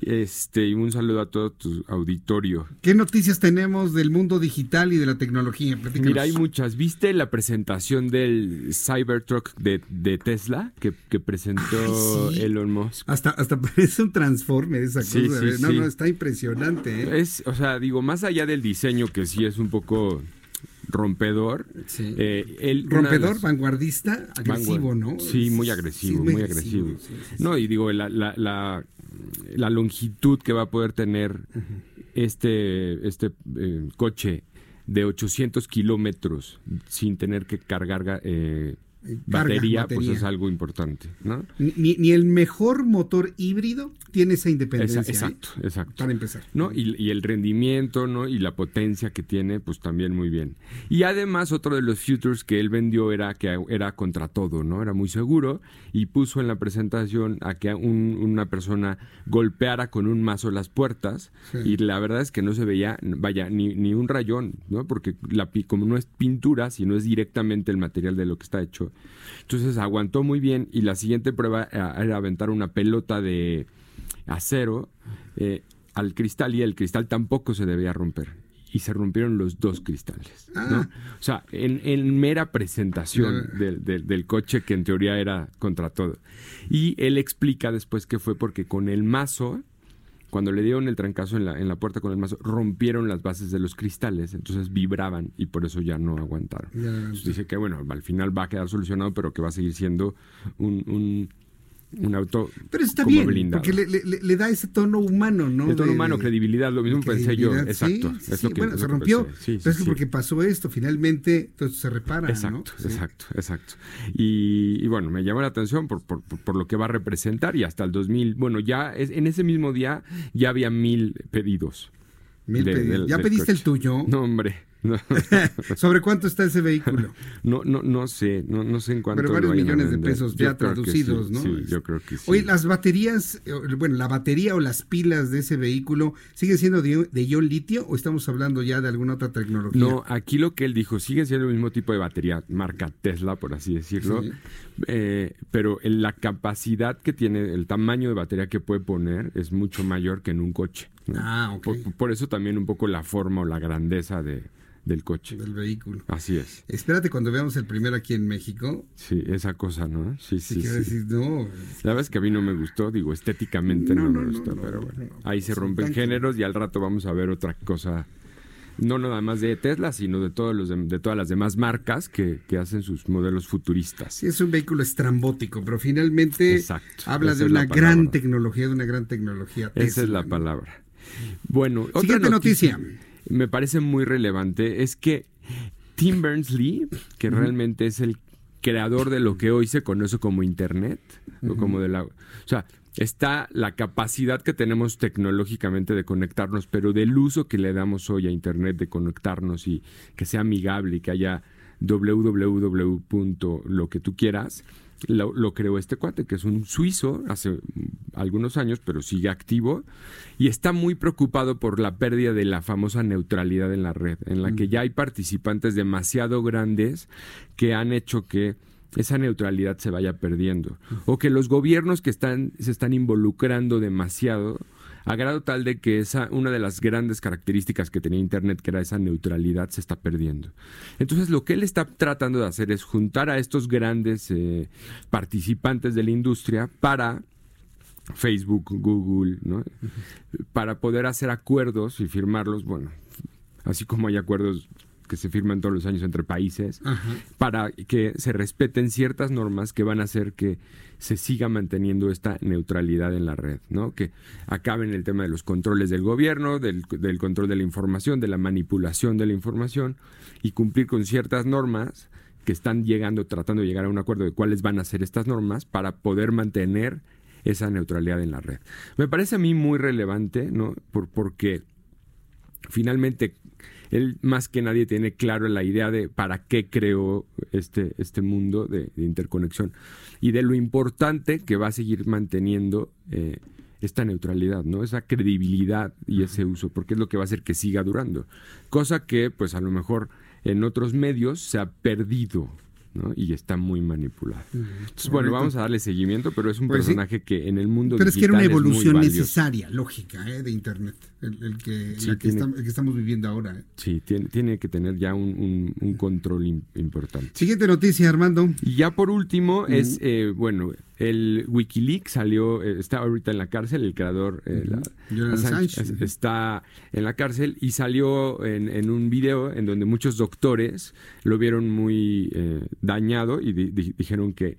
Este, y un saludo a todo tu auditorio. ¿Qué noticias tenemos del mundo digital y de la tecnología? Mira, hay muchas. ¿Viste la presentación del Cybertruck de, de Tesla que, presentó Elon Musk? Hasta, hasta parece un transformer esa cosa. ¿eh? no, no, está impresionante. ¿eh? Es, o sea, digo, más allá del diseño que sí es un poco rompedor. Eh, rompedor, vanguardista, agresivo, ¿no? Sí, muy agresivo, muy, agresivo. no, y digo, la, la, la, longitud que va a poder tener este, este eh, coche de 800 kilómetros sin tener que cargar eh, batería, pues es algo importante. ¿no? Ni, ni, el mejor motor híbrido tiene esa independencia. ¿eh? exacto, exacto. Para empezar. ¿no? Y, y, el rendimiento ¿no? y la potencia que tiene, pues también muy bien. Y además, otro de los futures que él vendió era que era contra todo, ¿no? Era muy seguro y puso en la presentación a que un, una persona golpeara con un mazo las puertas y la verdad es que no se veía, vaya, ni, ni un rayón, ¿no? Porque la, como no es pintura, sino es directamente el material de lo que está hecho, entonces aguantó muy bien y la siguiente prueba eh, era aventar una pelota de acero eh, al cristal y el cristal tampoco se debía romper. Y se rompieron los dos cristales. Ah. O sea, en, mera presentación del, coche que en teoría era contra todo. Y él explica después que fue porque con el mazo cuando le dieron el trancazo en la, en la puerta con el mazo, rompieron las bases de los cristales, entonces vibraban y por eso ya no aguantaron. dice que bueno, al final va a quedar solucionado, pero que va a seguir siendo un un auto Pero está bien, porque le, da ese tono humano, ¿no? El tono humano, credibilidad, lo mismo pensé yo, exacto. bueno, se rompió, pero es que porque pasó esto, finalmente entonces se repara, Exacto, exacto, exacto. Y, bueno, me llamó la atención por, por, por, lo que va a representar y hasta el 2000, bueno, ya es, en ese mismo día ya había mil pedidos. Mil pedidos. ¿Ya pediste el tuyo? No, hombre. ¿Sobre cuánto está ese vehículo? No, no, no sé, no, no sé en cuánto. Pero varios millones de pesos ya traducidos, ¿no? Sí, yo creo que sí. Oye, las baterías, eh, bueno, la batería o las pilas de ese vehículo, ¿siguen siendo de, de ion litio o estamos hablando ya de alguna otra tecnología? No, aquí lo que él dijo, sigue siendo el mismo tipo de batería, marca Tesla, por así decirlo, eh, pero la capacidad que tiene, el tamaño de batería que puede poner es mucho mayor que en un coche. Ah, ok. por eso también un poco la forma o la grandeza de del coche. Del vehículo. Así es. Espérate cuando veamos el primero aquí en México. Sí, esa cosa, ¿no? Sí, sí. sí, Decir, no. La verdad es que a mí no me gustó, digo, estéticamente no, me gustó, pero bueno. ahí se rompen géneros y al rato vamos a ver otra cosa. No nada más de Tesla, sino de, todos los de, todas las demás marcas que, que, hacen sus modelos futuristas. Sí, es un vehículo estrambótico, pero finalmente habla de una gran tecnología, de una gran tecnología. Esa es la palabra. Bueno, Siguiente noticia me parece muy relevante es que Tim Berners-Lee, que realmente es el creador de lo que hoy se conoce como Internet, o como de la... O sea, está la capacidad que tenemos tecnológicamente de conectarnos, pero del uso que le damos hoy a Internet de conectarnos y que sea amigable y que haya www. lo que tú quieras, lo, creó este cuate, que es un suizo hace algunos años, pero sigue activo y está muy preocupado por la pérdida de la famosa neutralidad en la red, en la que ya hay participantes demasiado grandes que han hecho que esa neutralidad se vaya perdiendo o que los gobiernos que están se están involucrando demasiado a grado tal de que esa, una de las grandes características que tenía Internet, que era esa neutralidad, se está perdiendo. Entonces, lo que él está tratando de hacer es juntar a estos grandes eh, participantes de la industria para Facebook, Google, ¿no? Para poder hacer acuerdos y firmarlos, bueno, así como hay acuerdos que se firman todos los años entre países, para que se respeten ciertas normas que van a hacer que se siga manteniendo esta neutralidad en la red, ¿no? Que acaben el tema de los controles del gobierno, del, del control de la información, de la manipulación de la información y cumplir con ciertas normas que están llegando, tratando de llegar a un acuerdo de cuáles van a ser estas normas para poder mantener esa neutralidad en la red. Me parece a mí muy relevante, ¿no? Por, porque finalmente él más que nadie tiene claro la idea de para qué creó este, este mundo de, interconexión y de lo importante que va a seguir manteniendo eh, esta neutralidad, ¿no? Esa credibilidad y ese uso, porque es lo que va a hacer que siga durando. Cosa que, pues a lo mejor en otros medios se ha perdido, y está muy manipulado. Entonces, bueno, vamos a darle seguimiento, pero es un pues personaje que en el mundo pero es que era una evolución necesaria, lógica, ¿eh? de Internet, el, que, estamos viviendo ahora. ¿eh? Sí, tiene, tiene, que tener ya un, control importante. Siguiente noticia, Armando. Y ya por último es, eh, bueno, el Wikileaks salió, eh, está ahorita en la cárcel, el creador eh, está en la cárcel y salió en, un video en donde muchos doctores lo vieron muy eh, dañado y dijeron que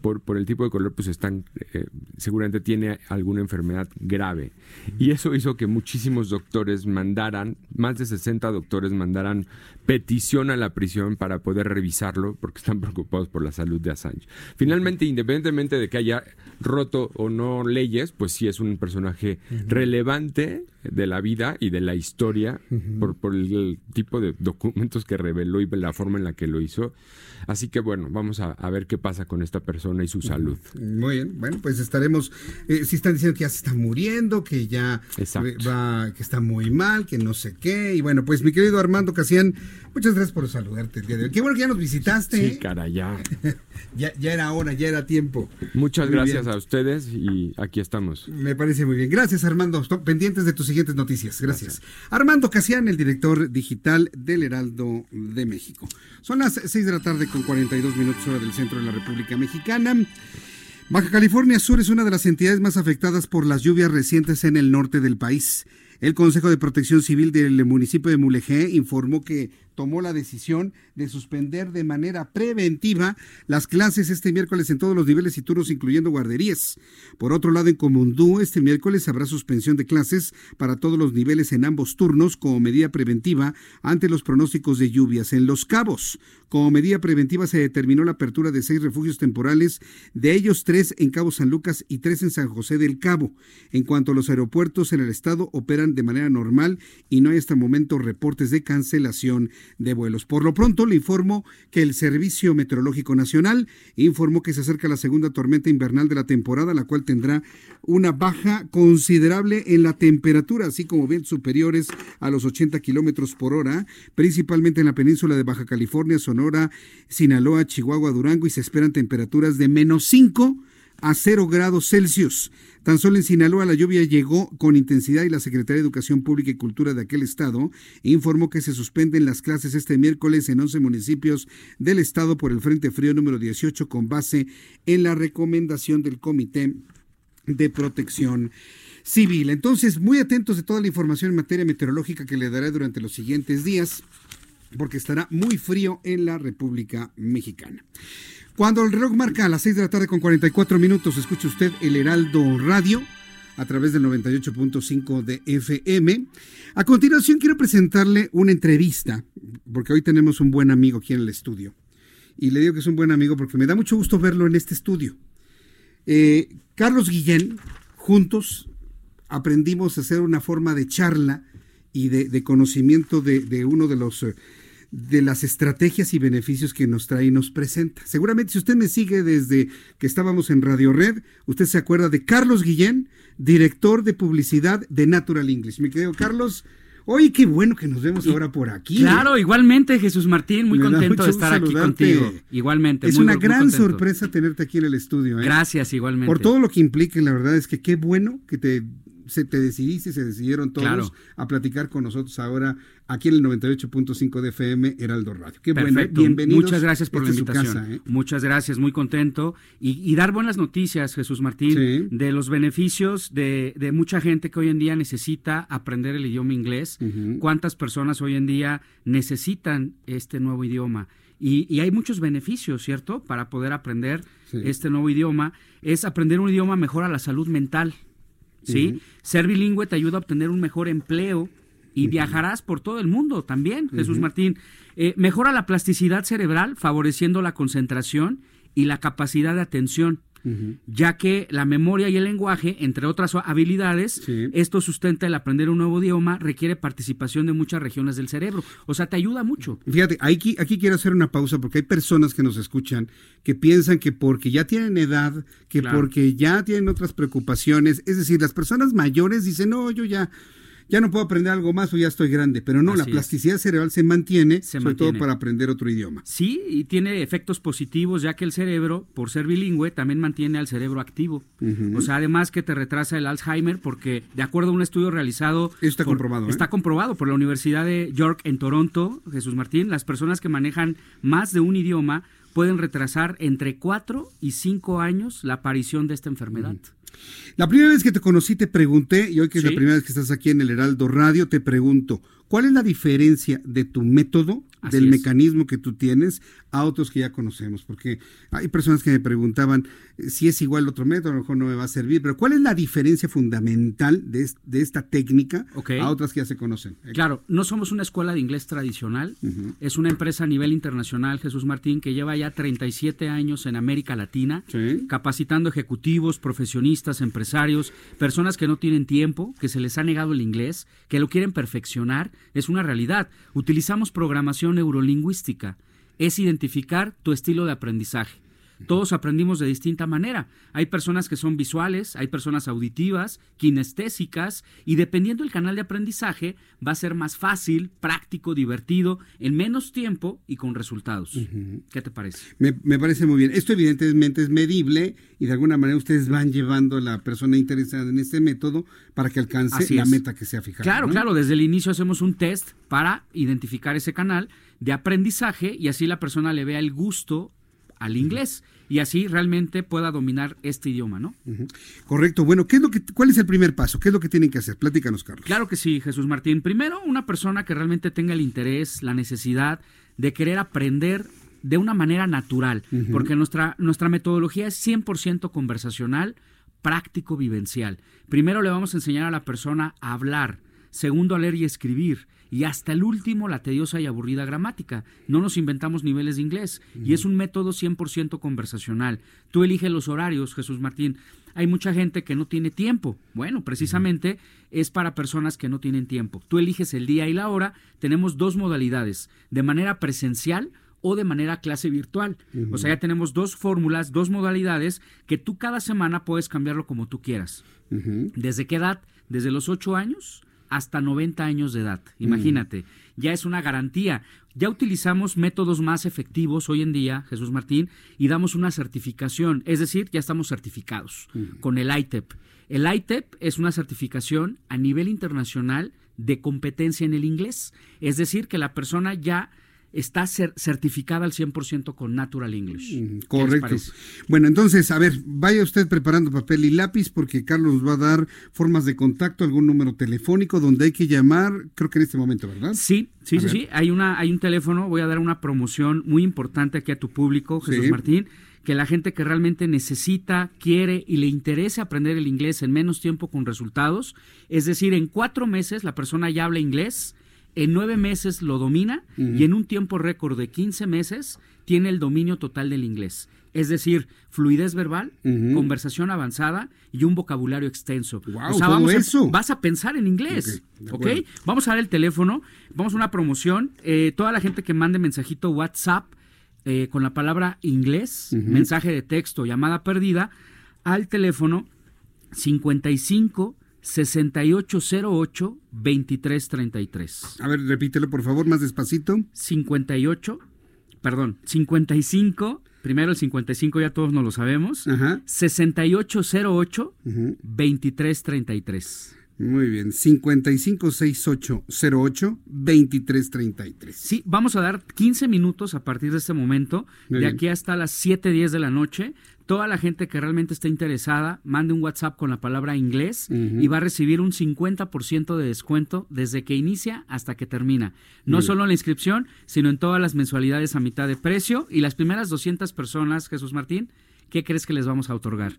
por, por el tipo de color, pues están, eh, seguramente tiene alguna enfermedad grave. Y eso hizo que muchísimos doctores mandaran, más de 60 doctores mandaran petición a la prisión para poder revisarlo porque están preocupados por la salud de Assange. Finalmente, independientemente de que haya roto o no leyes, pues sí es un personaje relevante de la vida y de la historia por, por el, tipo de documentos que reveló y la forma en la que lo hizo. Así que bueno, vamos a, ver qué pasa con esta persona y su salud. Muy bien, bueno, pues estaremos, eh, si están diciendo que ya se está muriendo, que ya va, que está muy mal, que no sé qué, y bueno, pues mi querido Armando Casián, muchas gracias por saludarte el día de hoy. Qué bueno que ya nos visitaste. Sí, cara, ya. ya. era hora, ya era tiempo. Muchas gracias a ustedes y aquí estamos. Me parece muy bien. Gracias Armando, pendientes de tus siguientes noticias. Gracias. Armando Casián, el director digital del Heraldo de México. Son las 6 de la tarde con 42 minutos hora del centro de la República Mexicana. Baja California Sur es una de las entidades más afectadas por las lluvias recientes en el norte del país. El Consejo de Protección Civil del municipio de Mulegé informó que tomó la decisión de suspender de manera preventiva las clases este miércoles en todos los niveles y turnos, incluyendo guarderías. Por otro lado, en Comundú, este miércoles habrá suspensión de clases para todos los niveles en ambos turnos como medida preventiva ante los pronósticos de lluvias. En Los Cabos, como medida preventiva se determinó la apertura de seis refugios temporales, de ellos tres en Cabo San Lucas y tres en San José del Cabo. En cuanto a los aeropuertos en el estado operan de manera normal y no hay hasta el momento reportes de cancelación de vuelos. Por lo pronto le informo que el Servicio Meteorológico Nacional informó que se acerca la segunda tormenta invernal de la temporada, la cual tendrá una baja considerable en la temperatura, así como vientos superiores a los 80 kilómetros por hora, principalmente en la península de Baja California, Sonora, Sinaloa, Chihuahua, Durango y se esperan temperaturas de menos 5 a 0 grados Celsius. Tan solo en Sinaloa la lluvia llegó con intensidad y la Secretaría de Educación Pública y Cultura de aquel estado informó que se suspenden las clases este miércoles en 11 municipios del estado por el Frente Frío número 18 con base en la recomendación del Comité de Protección Civil. Entonces, muy atentos de toda la información en materia meteorológica que le daré durante los siguientes días porque estará muy frío en la República Mexicana. Cuando el reloj marca a las 6 de la tarde con 44 minutos, escucha usted el Heraldo Radio a través del 98.5 de FM. A continuación quiero presentarle una entrevista, porque hoy tenemos un buen amigo aquí en el estudio. Y le digo que es un buen amigo porque me da mucho gusto verlo en este estudio. Eh, Carlos Guillén, juntos aprendimos a hacer una forma de charla y de, conocimiento de, uno de los eh, de las estrategias y beneficios que nos trae y nos presenta. Seguramente si usted me sigue desde que estábamos en Radio Red, usted se acuerda de Carlos Guillén, director de publicidad de Natural English. Mi querido Carlos, Oye, qué bueno que nos vemos ahora por aquí. Claro, igualmente, Jesús Martín, muy contento de estar aquí contigo. Igualmente. Es una gran sorpresa tenerte aquí en el estudio. ¿eh? Gracias, igualmente. Por todo lo que implica, la verdad es que qué bueno que te se te decidiste, se decidieron todos a platicar con nosotros ahora aquí en el 98.5 de FM Heraldo Radio. Qué bueno, bienvenidos. Muchas gracias por la invitación. ¿eh? Muchas gracias, muy contento. Y, dar buenas noticias, Jesús Martín, de los beneficios de, mucha gente que hoy en día necesita aprender el idioma inglés. ¿Cuántas personas hoy en día necesitan este nuevo idioma? Y, hay muchos beneficios, ¿cierto? Para poder aprender este nuevo idioma. Es aprender un idioma mejora la salud mental. ¿Sí? Ser bilingüe te ayuda a obtener un mejor empleo y viajarás por todo el mundo también, Jesús Martín. Eh, mejora la plasticidad cerebral, favoreciendo la concentración y la capacidad de atención ya que la memoria y el lenguaje, entre otras habilidades, esto sustenta el aprender un nuevo idioma, requiere participación de muchas regiones del cerebro. O sea, te ayuda mucho. Fíjate, aquí, aquí quiero hacer una pausa porque hay personas que nos escuchan que piensan que porque ya tienen edad, que porque ya tienen otras preocupaciones, es decir, las personas mayores dicen, no, yo ya ya no puedo aprender algo más o ya estoy grande, pero no, la plasticidad cerebral se mantiene, sobre todo para aprender otro idioma. Sí, y tiene efectos positivos, ya que el cerebro, por ser bilingüe, también mantiene al cerebro activo. O sea, además que te retrasa el Alzheimer, porque de acuerdo a un estudio realizado... está comprobado. ¿eh? Está comprobado por la Universidad de York en Toronto, Jesús Martín, las personas que manejan más de un idioma pueden retrasar entre 4 y 5 años la aparición de esta enfermedad. La primera vez que te conocí te pregunté, y hoy que es la primera vez que estás aquí en el Heraldo Radio, te pregunto, ¿cuál es la diferencia de tu método del mecanismo que tú tienes a otros que ya conocemos, porque hay personas que me preguntaban eh, si es igual otro método, a lo mejor no me va a servir, pero ¿cuál es la diferencia fundamental de, esta técnica a otras que ya se conocen? Claro, no somos una escuela de inglés tradicional, es una empresa a nivel internacional, Jesús Martín, que lleva ya 37 años en América Latina, capacitando ejecutivos, profesionistas, empresarios, personas que no tienen tiempo, que se les ha negado el inglés, que lo quieren perfeccionar, es una realidad. Utilizamos programación neurolingüística es identificar tu estilo de aprendizaje. Todos aprendimos de distinta manera. Hay personas que son visuales, hay personas auditivas, kinestésicas, y dependiendo del canal de aprendizaje, va a ser más fácil, práctico, divertido, en menos tiempo y con resultados. ¿Qué te parece? Me, parece muy bien. Esto evidentemente es medible y de alguna manera ustedes van llevando a la persona interesada en este método para que alcance la meta que se ha fijado. Claro, claro. Desde el inicio hacemos un test para identificar ese canal de aprendizaje y así la persona le vea el gusto al inglés y así realmente pueda dominar este idioma, ¿no? Correcto. Bueno, ¿qué es lo que, ¿cuál es el primer paso? ¿Qué es lo que tienen que hacer? Platícanos, Carlos. Claro que sí, Jesús Martín. Primero, una persona que realmente tenga el interés, la necesidad de querer aprender de una manera natural, porque nuestra, nuestra metodología es 100% conversacional, práctico, vivencial. Primero le vamos a enseñar a la persona a hablar, segundo a leer y escribir, y hasta el último la tediosa y aburrida gramática. No nos inventamos niveles de inglés y es un método 100% conversacional. Tú eliges los horarios, Jesús Martín. Hay mucha gente que no tiene tiempo. Bueno, precisamente es para personas que no tienen tiempo. Tú eliges el día y la hora. Tenemos dos modalidades, de manera presencial o de manera clase virtual. O sea, ya tenemos dos fórmulas, dos modalidades que tú cada semana puedes cambiarlo como tú quieras. ¿Desde qué edad? Desde los 8 años hasta 90 años de edad. Mm. Imagínate, ya es una garantía. Ya utilizamos métodos más efectivos hoy en día, Jesús Martín, y damos una certificación, es decir, ya estamos certificados mm. con el ITEP. El ITEP es una certificación a nivel internacional de competencia en el inglés, es decir, que la persona ya está certificada al 100% con Natural English. correcto. Bueno, entonces, a ver, vaya usted preparando papel y lápiz porque Carlos nos va a dar formas de contacto, algún número telefónico donde hay que llamar, creo que en este momento, ¿verdad? Sí, sí, sí, sí. Hay, una, hay un teléfono, voy a dar una promoción muy importante aquí a tu público, Jesús Martín que la gente que realmente necesita, quiere y le interese aprender el inglés en menos tiempo con resultados, es decir, en cuatro meses la persona ya habla inglés, en nueve meses lo domina y en un tiempo récord de 15 meses tiene el dominio total del inglés. Es decir, fluidez verbal, conversación avanzada y un vocabulario extenso. o sea, vamos eso? vas a pensar en inglés. ¿Ok? Vamos a dar el teléfono, vamos a una promoción. Eh, toda la gente que mande mensajito WhatsApp eh, con la palabra inglés, mensaje de texto, llamada perdida, al teléfono 55 6808-2333. A ver, repítelo por favor, más despacito. 58, perdón, 55, primero el 55 ya todos nos lo sabemos. Ajá. 6808-2333. Muy bien, 556808-2333. Sí, vamos a dar 15 minutos a partir de este momento, de aquí hasta las 7.10 de la noche, toda la gente que realmente está interesada, mande un WhatsApp con la palabra inglés y va a recibir un 50% de descuento desde que inicia hasta que termina. No solo en la inscripción, sino en todas las mensualidades a mitad de precio. Y las primeras 200 personas, Jesús Martín, ¿qué crees que les vamos a otorgar?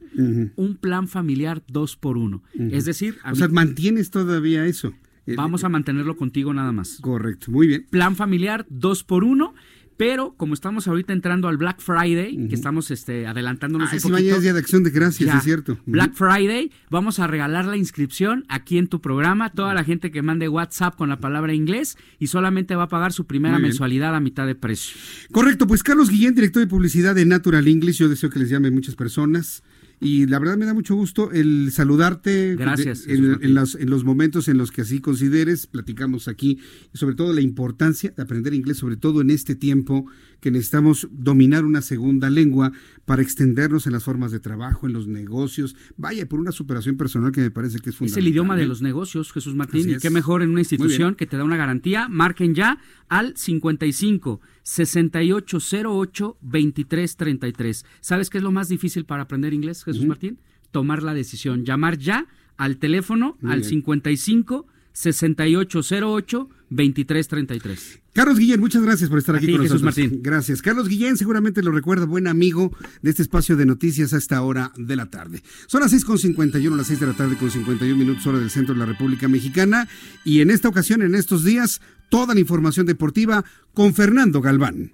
Un plan familiar 2 por 1 Es decir... o sea, mantienes todavía eso. Vamos a mantenerlo contigo nada más. Correcto, muy bien. Plan familiar 2 por 1 pero como estamos ahorita entrando al Black Friday, que estamos este, adelantándonos ah, un poquito. mañana es Día de Acción de Gracias, es cierto. Black Friday, vamos a regalar la inscripción aquí en tu programa. Toda la gente que mande WhatsApp con la palabra inglés y solamente va a pagar su primera mensualidad a mitad de precio. Correcto, pues Carlos Guillén, director de publicidad de Natural English, yo deseo que les llame muchas personas. Y la verdad me da mucho gusto el saludarte. Gracias. en, los, en, los, momentos en los que así consideres, platicamos aquí, sobre todo la importancia de aprender inglés, sobre todo en este tiempo que necesitamos dominar una segunda lengua para extendernos en las formas de trabajo, en los negocios. Vaya, por una superación personal que me parece que es fundamental. Es el idioma de ¿eh? los negocios, Jesús Martín. Y qué mejor en una institución que te da una garantía. Marquen ya al 55 6808 2333. ¿Sabes qué es lo más difícil para aprender inglés, Jesús Martín? Tomar la decisión, llamar ya al teléfono al 55 6808 2333. Carlos Guillén, muchas gracias por estar aquí con nosotros. Martín. Gracias. Carlos Guillén seguramente lo recuerda, buen amigo de este espacio de noticias a esta hora de la tarde. Son las 6.51, las 6 de la tarde con 51 minutos hora del centro de la República Mexicana y en esta ocasión, en estos días, toda la información deportiva con Fernando Galván.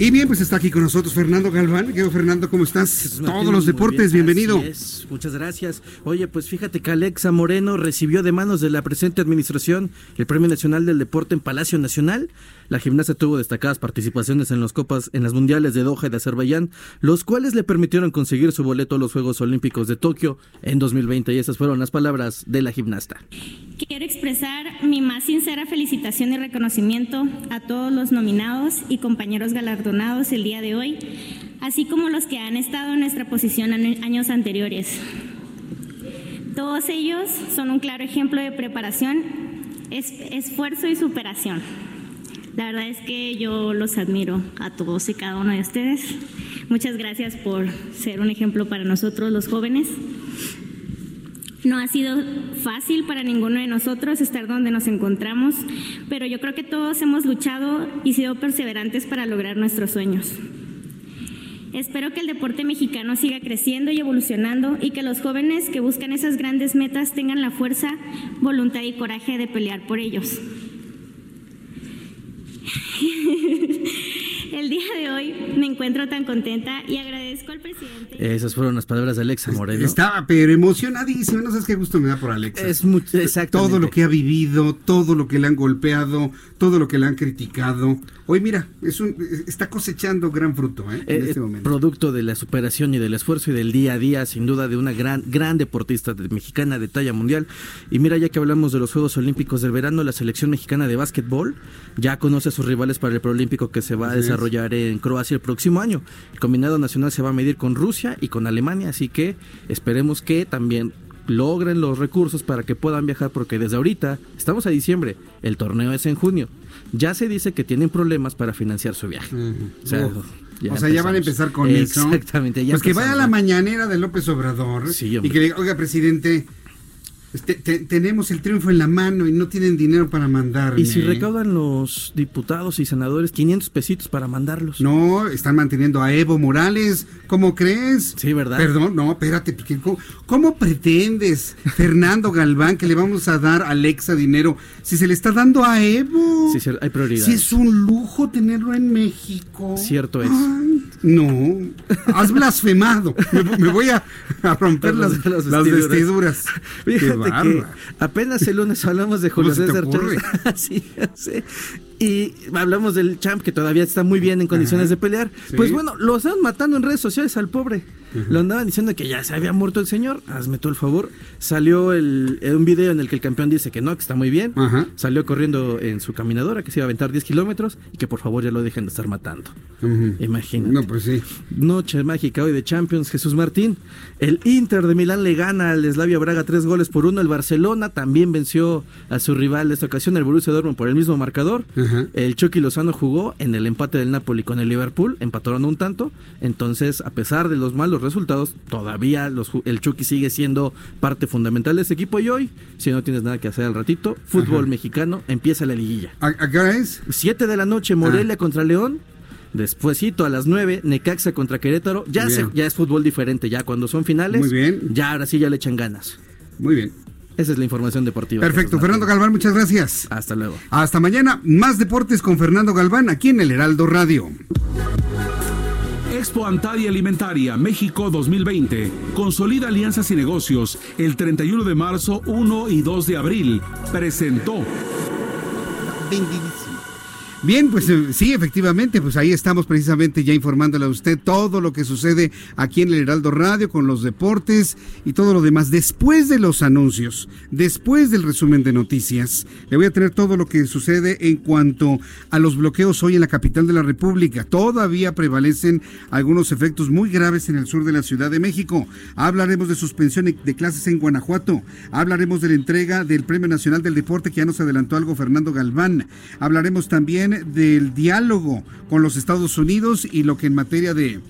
Y bien, pues está aquí con nosotros Fernando Galván. ¿Qué Fernando? ¿Cómo estás? Todos los deportes, bienvenido. Muchas gracias. Oye, pues fíjate que Alexa Moreno recibió de manos de la presente administración el Premio Nacional del Deporte en Palacio Nacional. La gimnasia tuvo destacadas participaciones en las copas en las mundiales de Doha y de Azerbaiyán, los cuales le permitieron conseguir su boleto a los Juegos Olímpicos de Tokio en 2020 y esas fueron las palabras de la gimnasta. Quiero expresar mi más sincera felicitación y reconocimiento a todos los nominados y compañeros galardonados el día de hoy, así como los que han estado en nuestra posición en años anteriores. Todos ellos son un claro ejemplo de preparación, esfuerzo y superación. La verdad es que yo los admiro a todos y cada uno de ustedes. Muchas gracias por ser un ejemplo para nosotros los jóvenes. No ha sido fácil para ninguno de nosotros estar donde nos encontramos, pero yo creo que todos hemos luchado y sido perseverantes para lograr nuestros sueños. Espero que el deporte mexicano siga creciendo y evolucionando y que los jóvenes que buscan esas grandes metas tengan la fuerza, voluntad y coraje de pelear por ellos. El día de hoy me encuentro tan contenta y agradezco al presidente. Esas fueron las palabras de Alexa Moreno. Estaba pero emocionadísimo, no sabes qué gusto me da por Alexa. Es muy, Todo lo que ha vivido, todo lo que le han golpeado, todo lo que le han criticado. Hoy mira, es un, está cosechando gran fruto ¿eh? en eh, este momento. Producto de la superación y del esfuerzo y del día a día, sin duda, de una gran, gran deportista mexicana de talla mundial. Y mira, ya que hablamos de los Juegos Olímpicos del verano, la selección mexicana de básquetbol ya conoce a sus rivales para el preolímpico que se va a desarrollar en Croacia el próximo año. El combinado nacional se va a medir con Rusia y con Alemania, así que esperemos que también logren los recursos para que puedan viajar porque desde ahorita estamos a diciembre, el torneo es en junio. Ya se dice que tienen problemas para financiar su viaje. O sea, ya, van a empezar con eso. Exactamente. pues que vaya a la mañanera de López Obrador y que le diga, oiga, presidente, este, tenemos el triunfo en la mano y no tienen dinero para mandarme. ¿Y si recaudan los diputados y senadores 500 pesitos para mandarlos? No, están manteniendo a Evo Morales. ¿Cómo crees? Sí, ¿verdad? Perdón, no, espérate. ¿Cómo, pretendes, Fernando Galván, que le vamos a dar a Alexa dinero si se le está dando a Evo? Sí, hay prioridad. Si es un lujo tenerlo en México. Cierto es. no, has blasfemado. Me, voy a, romper las, las, vestiduras apenas el lunes hablamos de Julio César Chávez. sí, sí y hablamos del champ que todavía está muy bien en condiciones de pelear. Pues bueno, lo están matando en redes sociales al pobre. Lo andaban diciendo que ya se había muerto el señor. Hazme tú el favor. Salió el, un video en el que el campeón dice que no, que está muy bien. Salió corriendo en su caminadora, que se iba a aventar 10 kilómetros y que por favor ya lo dejen de estar matando. Imagínate. No, pues sí. Noche mágica hoy de Champions. Jesús Martín. El Inter de Milán le gana al Slavia Braga tres goles por uno. El Barcelona también venció a su rival de esta ocasión, el Borussia Dortmund, por el mismo marcador. El Chucky Lozano jugó en el empate del Napoli con el Liverpool, empataron un tanto. Entonces, a pesar de los malos resultados, todavía los, el Chucky sigue siendo parte fundamental de ese equipo. Y hoy, si no tienes nada que hacer al ratito, fútbol mexicano, empieza la liguilla. ¿A, qué hora es? Siete de la noche, Morelia ah. contra León. Despuésito a las nueve, Necaxa contra Querétaro. Ya, ya es fútbol diferente, ya cuando son finales. Muy bien. Ya ahora sí ya le echan ganas. Muy bien. Esa es la información deportiva. Perfecto. Fernando Galván, muchas gracias. Hasta luego. Hasta mañana. Más deportes con Fernando Galván aquí en el Heraldo Radio. Expo Antaria Alimentaria México 2020. Consolida alianzas y negocios el 31 de marzo, 1 y 2 de abril. Presentó. Bien, pues eh, sí, efectivamente, pues ahí estamos precisamente ya informándole a usted todo lo que sucede aquí en el Heraldo Radio con los deportes y todo lo demás. Después de los anuncios, después del resumen de noticias, le voy a tener todo lo que sucede en cuanto a los bloqueos hoy en la capital de la República. Todavía prevalecen algunos efectos muy graves en el sur de la Ciudad de México. Hablaremos de suspensión de clases en Guanajuato. Hablaremos de la entrega del Premio Nacional del Deporte que ya nos adelantó algo Fernando Galván. Hablaremos también del diálogo con los Estados Unidos y lo que en materia de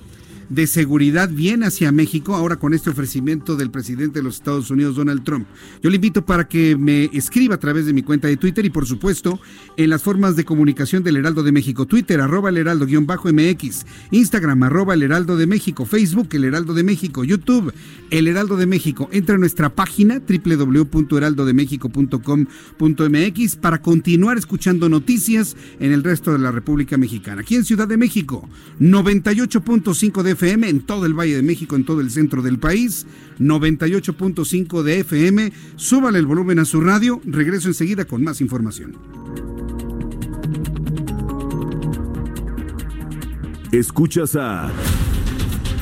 de seguridad viene hacia México ahora con este ofrecimiento del presidente de los Estados Unidos, Donald Trump. Yo le invito para que me escriba a través de mi cuenta de Twitter y por supuesto en las formas de comunicación del Heraldo de México, Twitter arroba el heraldo-mx, Instagram arroba el heraldo de México, Facebook el heraldo de México, YouTube el heraldo de México. Entra a nuestra página www.heraldodemexico.com.mx para continuar escuchando noticias en el resto de la República Mexicana. Aquí en Ciudad de México, 98.5 de FM en todo el Valle de México, en todo el centro del país, 98.5 de FM. Súbale el volumen a su radio. Regreso enseguida con más información. Escuchas a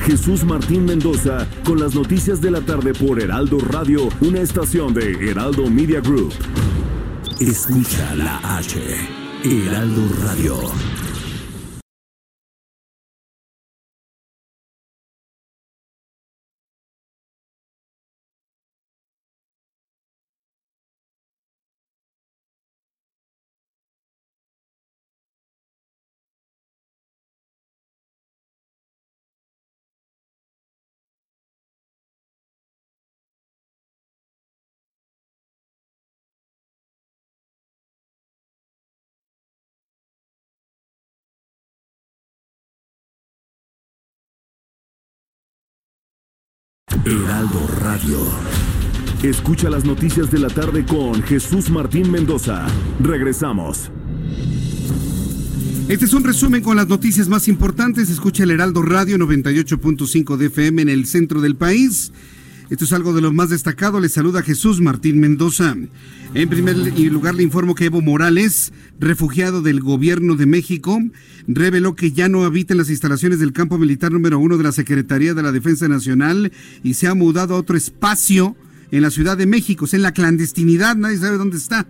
Jesús Martín Mendoza con las noticias de la tarde por Heraldo Radio, una estación de Heraldo Media Group. Escucha la H, Heraldo Radio. Heraldo Radio. Escucha las noticias de la tarde con Jesús Martín Mendoza. Regresamos. Este es un resumen con las noticias más importantes. Escucha el Heraldo Radio 98.5 de FM en el centro del país. Esto es algo de lo más destacado. Le saluda Jesús Martín Mendoza. En primer lugar, le informo que Evo Morales, refugiado del gobierno de México, reveló que ya no habita en las instalaciones del campo militar número uno de la Secretaría de la Defensa Nacional y se ha mudado a otro espacio en la Ciudad de México. Es en la clandestinidad, nadie sabe dónde está.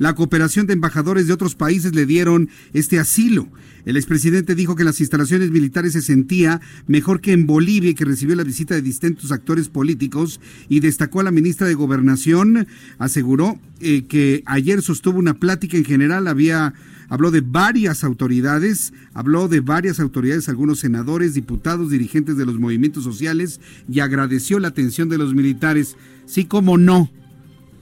La cooperación de embajadores de otros países le dieron este asilo. El expresidente dijo que las instalaciones militares se sentía mejor que en Bolivia y que recibió la visita de distintos actores políticos y destacó a la ministra de Gobernación, aseguró eh, que ayer sostuvo una plática en general, había habló de varias autoridades, habló de varias autoridades, algunos senadores, diputados, dirigentes de los movimientos sociales y agradeció la atención de los militares. Sí como no,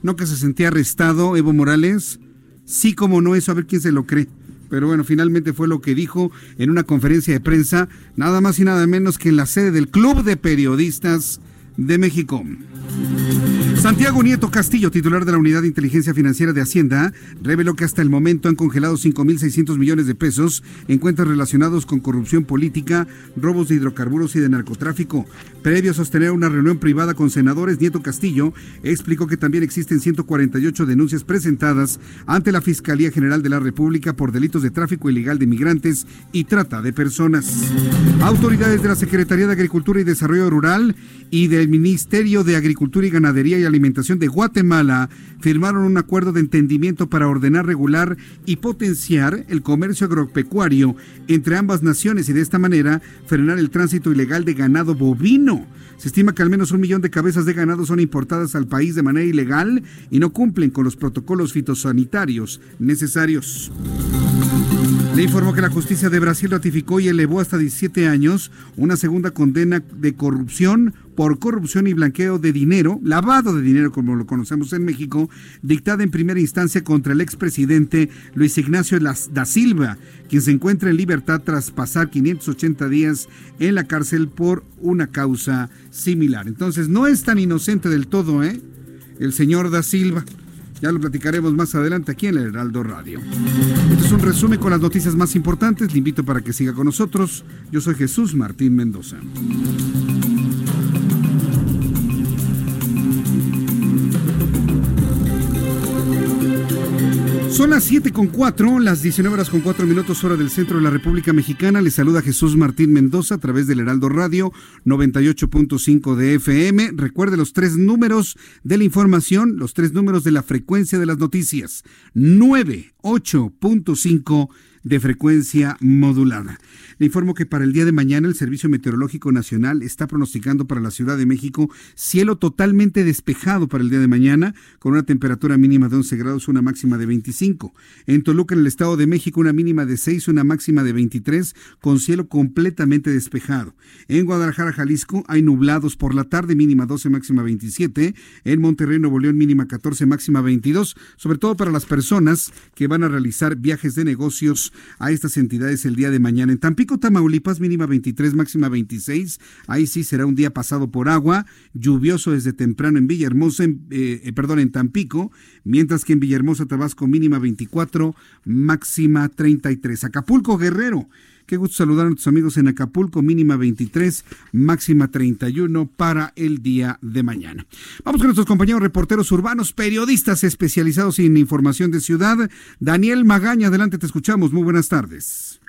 no que se sentía arrestado Evo Morales, sí como no, eso a ver quién se lo cree. Pero bueno, finalmente fue lo que dijo en una conferencia de prensa, nada más y nada menos que en la sede del Club de Periodistas de México. Santiago Nieto Castillo, titular de la Unidad de Inteligencia Financiera de Hacienda, reveló que hasta el momento han congelado 5.600 millones de pesos en cuentas relacionados con corrupción política, robos de hidrocarburos y de narcotráfico. Previo a sostener una reunión privada con senadores, Nieto Castillo explicó que también existen 148 denuncias presentadas ante la Fiscalía General de la República por delitos de tráfico ilegal de migrantes y trata de personas. Autoridades de la Secretaría de Agricultura y Desarrollo Rural y del Ministerio de Agricultura y Ganadería y Alimentación de Guatemala firmaron un acuerdo de entendimiento para ordenar, regular y potenciar el comercio agropecuario entre ambas naciones y de esta manera frenar el tránsito ilegal de ganado bovino. Se estima que al menos un millón de cabezas de ganado son importadas al país de manera ilegal y no cumplen con los protocolos fitosanitarios necesarios. Le informó que la justicia de Brasil ratificó y elevó hasta 17 años una segunda condena de corrupción por corrupción y blanqueo de dinero, lavado de dinero como lo conocemos en México, dictada en primera instancia contra el expresidente Luis Ignacio da Silva, quien se encuentra en libertad tras pasar 580 días en la cárcel por una causa similar. Entonces no es tan inocente del todo, ¿eh? El señor da Silva. Ya lo platicaremos más adelante aquí en el Heraldo Radio. Es un resumen con las noticias más importantes. Le invito para que siga con nosotros. Yo soy Jesús Martín Mendoza. Son las 7 con 4, las 19 horas con 4 minutos hora del centro de la República Mexicana. Les saluda Jesús Martín Mendoza a través del Heraldo Radio 98.5 de FM. Recuerde los tres números de la información, los tres números de la frecuencia de las noticias. 98.5 de frecuencia modulada. Le informo que para el día de mañana el Servicio Meteorológico Nacional está pronosticando para la Ciudad de México cielo totalmente despejado para el día de mañana, con una temperatura mínima de 11 grados, una máxima de 25. En Toluca, en el Estado de México, una mínima de 6, una máxima de 23, con cielo completamente despejado. En Guadalajara, Jalisco, hay nublados por la tarde, mínima 12, máxima 27. En Monterrey, Nuevo León, mínima 14, máxima 22, sobre todo para las personas que van a realizar viajes de negocios a estas entidades el día de mañana. En Tampico, Tamaulipas, mínima 23, máxima 26. Ahí sí será un día pasado por agua, lluvioso desde temprano en Villahermosa, en, eh, eh, perdón, en Tampico, mientras que en Villahermosa, Tabasco, mínima 24, máxima 33. Acapulco, Guerrero. Qué gusto saludar a nuestros amigos en Acapulco, mínima 23, máxima 31 para el día de mañana. Vamos con nuestros compañeros reporteros urbanos, periodistas especializados en información de ciudad. Daniel Magaña, adelante, te escuchamos. Muy buenas tardes.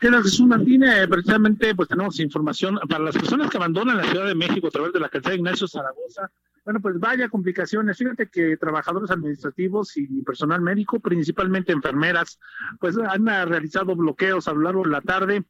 ¿Qué Jesús Martínez? Precisamente, pues tenemos información para las personas que abandonan la Ciudad de México a través de la calzada Ignacio Zaragoza. Bueno, pues vaya complicaciones. Fíjate que trabajadores administrativos y personal médico, principalmente enfermeras, pues han realizado bloqueos a lo largo de la tarde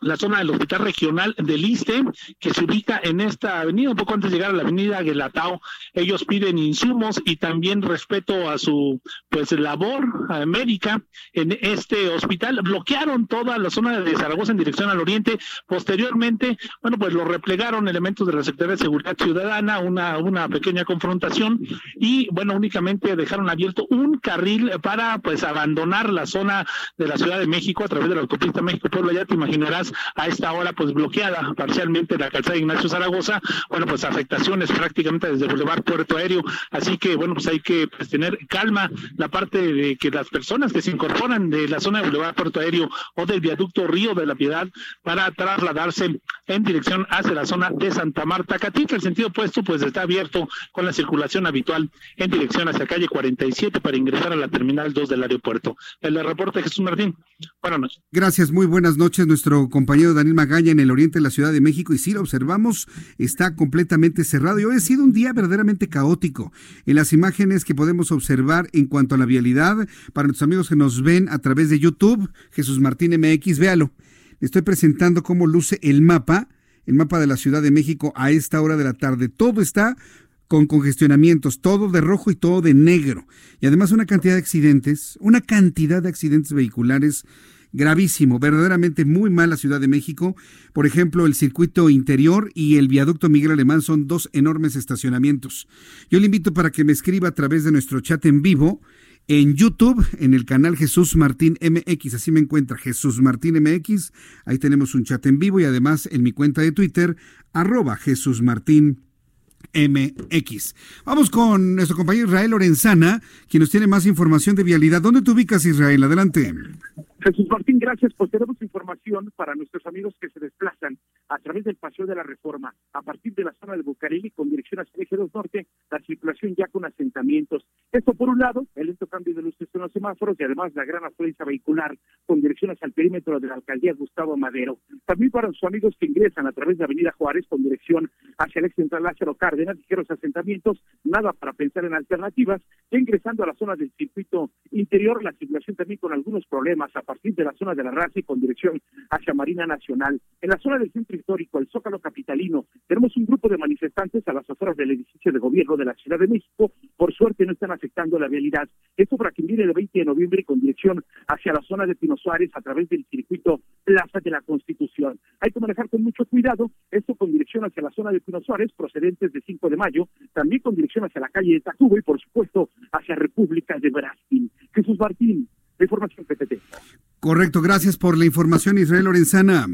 la zona del Hospital Regional del ISTE, que se ubica en esta avenida, un poco antes de llegar a la avenida Guelatao. Ellos piden insumos y también respeto a su pues labor médica en este hospital. Bloquearon toda la zona de Zaragoza en dirección al oriente. Posteriormente, bueno, pues lo replegaron elementos de la Secretaría de Seguridad Ciudadana, una, una pequeña confrontación y bueno, únicamente dejaron abierto un carril para pues abandonar la zona de la Ciudad de México a través de la autopista México-Puebla. Ya te imaginarás a esta hora pues bloqueada parcialmente la calzada de Ignacio Zaragoza, bueno pues afectaciones prácticamente desde Boulevard Puerto Aéreo, así que bueno pues hay que pues, tener calma la parte de que las personas que se incorporan de la zona del Boulevard Puerto Aéreo o del viaducto Río de la Piedad para trasladarse en dirección hacia la zona de Santa Marta Catita, el sentido opuesto pues está abierto con la circulación habitual en dirección hacia calle 47 para ingresar a la terminal 2 del aeropuerto. El reporte Jesús Martín. Buenas noches. Gracias, muy buenas noches. Nuestro compañero Daniel Magaña en el oriente de la Ciudad de México y si lo observamos está completamente cerrado y hoy ha sido un día verdaderamente caótico. En las imágenes que podemos observar en cuanto a la vialidad, para nuestros amigos que nos ven a través de YouTube, Jesús Martín MX, véalo. Estoy presentando cómo luce el mapa, el mapa de la Ciudad de México a esta hora de la tarde. Todo está con congestionamientos, todo de rojo y todo de negro. Y además una cantidad de accidentes, una cantidad de accidentes vehiculares gravísimo, verdaderamente muy mal la Ciudad de México. Por ejemplo, el circuito interior y el viaducto Miguel Alemán son dos enormes estacionamientos. Yo le invito para que me escriba a través de nuestro chat en vivo en YouTube, en el canal Jesús Martín MX, así me encuentra Jesús Martín MX, ahí tenemos un chat en vivo y además en mi cuenta de Twitter, arroba Jesús Martín MX. Vamos con nuestro compañero Israel Lorenzana, quien nos tiene más información de vialidad. ¿Dónde te ubicas, Israel? Adelante. Jesús Martín, gracias. Pues tenemos información para nuestros amigos que se desplazan a través del Paseo de la Reforma, a partir de la zona de Bucareli con dirección hacia el eje 2 norte, la circulación ya con asentamientos. Esto por un lado, el lento cambio de luces en los semáforos y además la gran afluencia vehicular con dirección hacia el perímetro de la alcaldía Gustavo Madero. También para sus amigos que ingresan a través de Avenida Juárez con dirección hacia el eje central Lázaro Cárdenas, ligeros asentamientos, nada para pensar en alternativas, ya ingresando a la zona del circuito interior, la circulación también con algunos problemas a partir de la zona de la raza y con dirección hacia Marina Nacional. En la zona del centro histórico, el Zócalo Capitalino, tenemos un grupo de manifestantes a las afueras del edificio de gobierno de la Ciudad de México. Por suerte no están afectando la vialidad. Esto para quien viene el 20 de noviembre con dirección hacia la zona de Pino Suárez a través del circuito Plaza de la Constitución. Hay que manejar con mucho cuidado, esto con dirección hacia la zona de Pino Suárez, procedentes de 5 de mayo, también con dirección hacia la calle de Tacuba y por supuesto hacia República de Brasil. Jesús Martín, información PTT. Correcto, gracias por la información, Israel Lorenzana.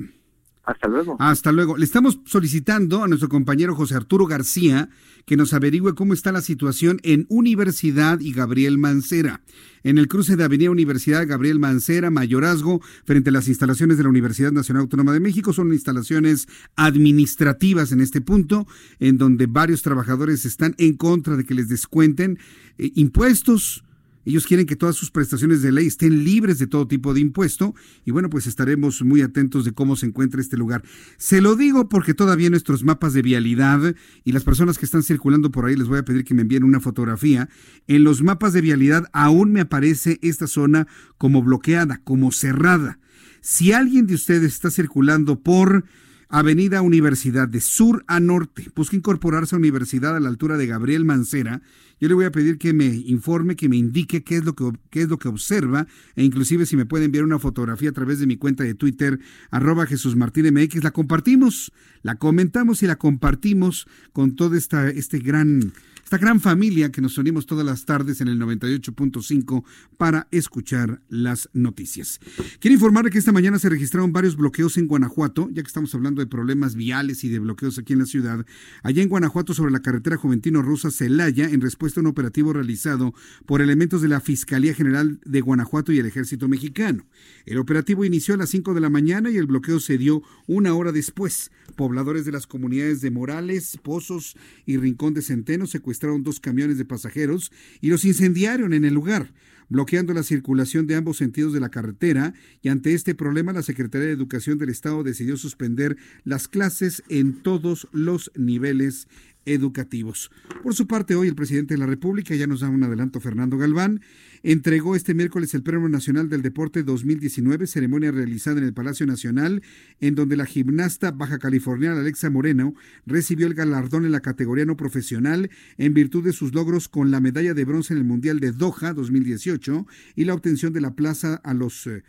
Hasta luego. Hasta luego. Le estamos solicitando a nuestro compañero José Arturo García que nos averigüe cómo está la situación en Universidad y Gabriel Mancera. En el cruce de Avenida Universidad Gabriel Mancera, Mayorazgo, frente a las instalaciones de la Universidad Nacional Autónoma de México, son instalaciones administrativas en este punto, en donde varios trabajadores están en contra de que les descuenten eh, impuestos Ellos quieren que todas sus prestaciones de ley estén libres de todo tipo de impuesto y bueno, pues estaremos muy atentos de cómo se encuentra este lugar. Se lo digo porque todavía nuestros mapas de vialidad y las personas que están circulando por ahí les voy a pedir que me envíen una fotografía. En los mapas de vialidad aún me aparece esta zona como bloqueada, como cerrada. Si alguien de ustedes está circulando por Avenida Universidad de sur a norte. Busca incorporarse a Universidad a la altura de Gabriel Mancera. Yo le voy a pedir que me informe, que me indique qué es lo que, qué es lo que observa e inclusive si me puede enviar una fotografía a través de mi cuenta de Twitter, arroba Jesús Martín MX. La compartimos, la comentamos y la compartimos con todo esta, este gran esta gran familia que nos unimos todas las tardes en el 98.5 para escuchar las noticias. Quiero informarle que esta mañana se registraron varios bloqueos en Guanajuato, ya que estamos hablando de problemas viales y de bloqueos aquí en la ciudad. Allá en Guanajuato, sobre la carretera Juventino Rosa Celaya, en respuesta a un operativo realizado por elementos de la Fiscalía General de Guanajuato y el Ejército Mexicano. El operativo inició a las 5 de la mañana y el bloqueo se dio una hora después. Pobladores de las comunidades de Morales, Pozos y Rincón de Centeno secuestraron dos camiones de pasajeros y los incendiaron en el lugar, bloqueando la circulación de ambos sentidos de la carretera. Y ante este problema la Secretaría de Educación del Estado decidió suspender las clases en todos los niveles educativos. Por su parte, hoy el presidente de la República, ya nos da un adelanto Fernando Galván, entregó este miércoles el Premio Nacional del Deporte 2019, ceremonia realizada en el Palacio Nacional, en donde la gimnasta baja californiana Alexa Moreno recibió el galardón en la categoría no profesional en virtud de sus logros con la medalla de bronce en el Mundial de Doha 2018 y la obtención de la plaza a los eh,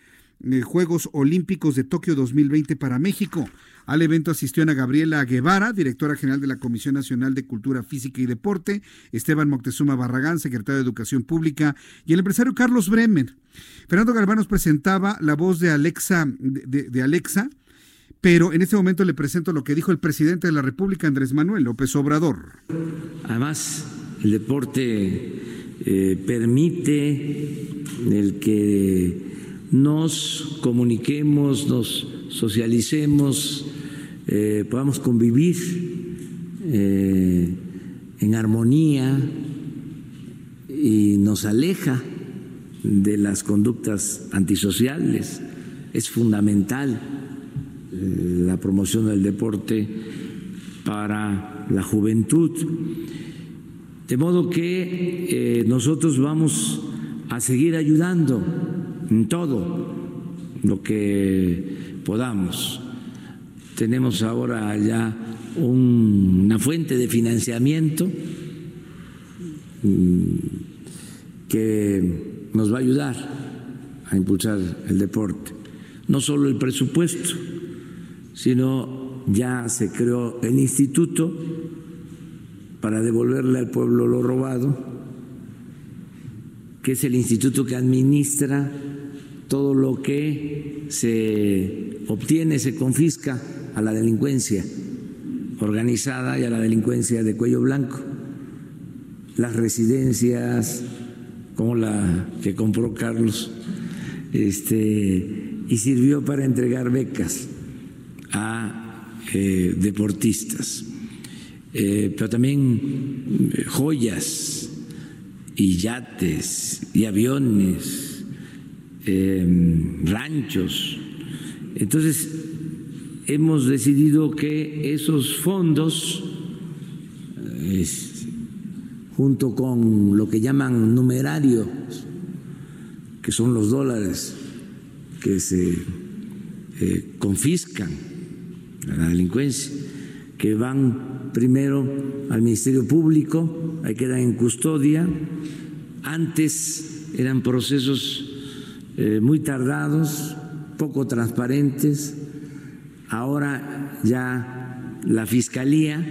Juegos Olímpicos de Tokio 2020 para México. Al evento asistió Ana Gabriela Guevara, directora general de la Comisión Nacional de Cultura Física y Deporte, Esteban Moctezuma Barragán, secretario de Educación Pública, y el empresario Carlos Bremer. Fernando Galván nos presentaba la voz de Alexa, de, Alexa, pero en este momento le presento lo que dijo el presidente de la República, Andrés Manuel López Obrador. Además, el deporte eh, permite el que nos comuniquemos, nos socialicemos, eh, podamos convivir eh, en armonía y nos aleja de las conductas antisociales. Es fundamental eh, la promoción del deporte para la juventud. De modo que nosotros vamos a seguir ayudando en todo lo que podamos. Tenemos ahora ya una fuente de financiamiento mm, que nos va a ayudar a impulsar el deporte. No solo el presupuesto, sino ya se creó el instituto para devolverle al pueblo lo robado, que es el instituto que administra todo lo que se obtiene, se confisca a la delincuencia organizada y a la delincuencia de cuello blanco. Las residencias, como la que compró Carlos, este, y sirvió para entregar becas a eh, deportistas, eh, pero también eh, joyas y yates y aviones Em, ranchos. Entonces, hemos decidido que esos fondos, junto con lo que llaman numerarios, que son los dólares que se eh, confiscan a la delincuencia, que van primero al Ministerio Público, ahí quedan en custodia. Antes eran procesos eh, muy tardados, poco transparentes. Ahora ya la Fiscalía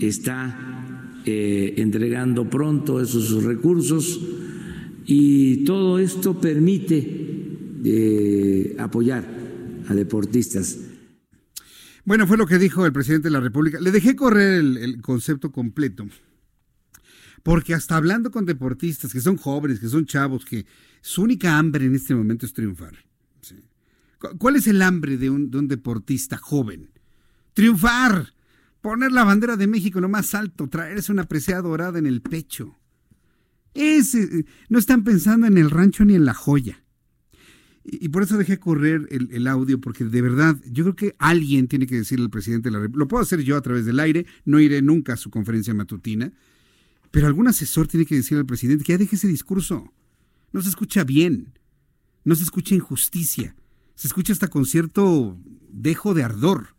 está eh, entregando pronto esos recursos y todo esto permite eh, apoyar a deportistas. Bueno, fue lo que dijo el presidente de la República. Le dejé correr el concepto completo porque hasta hablando con deportistas que son jóvenes, que son chavos, que su única hambre en este momento es triunfar. ¿Cuál es el hambre de un, deportista joven? Triunfar, poner la bandera de México lo más alto, traerse una presea dorada en el pecho. Ese, no están pensando en el rancho ni en la joya. Y, por eso dejé correr el, audio, porque de verdad, yo creo que alguien tiene que decirle al presidente de la República. Lo puedo hacer yo a través del aire, no iré nunca a su conferencia matutina, pero algún asesor tiene que decirle al presidente que ya deje ese discurso. No se escucha bien, no se escucha injusticia, se escucha hasta con cierto dejo de ardor.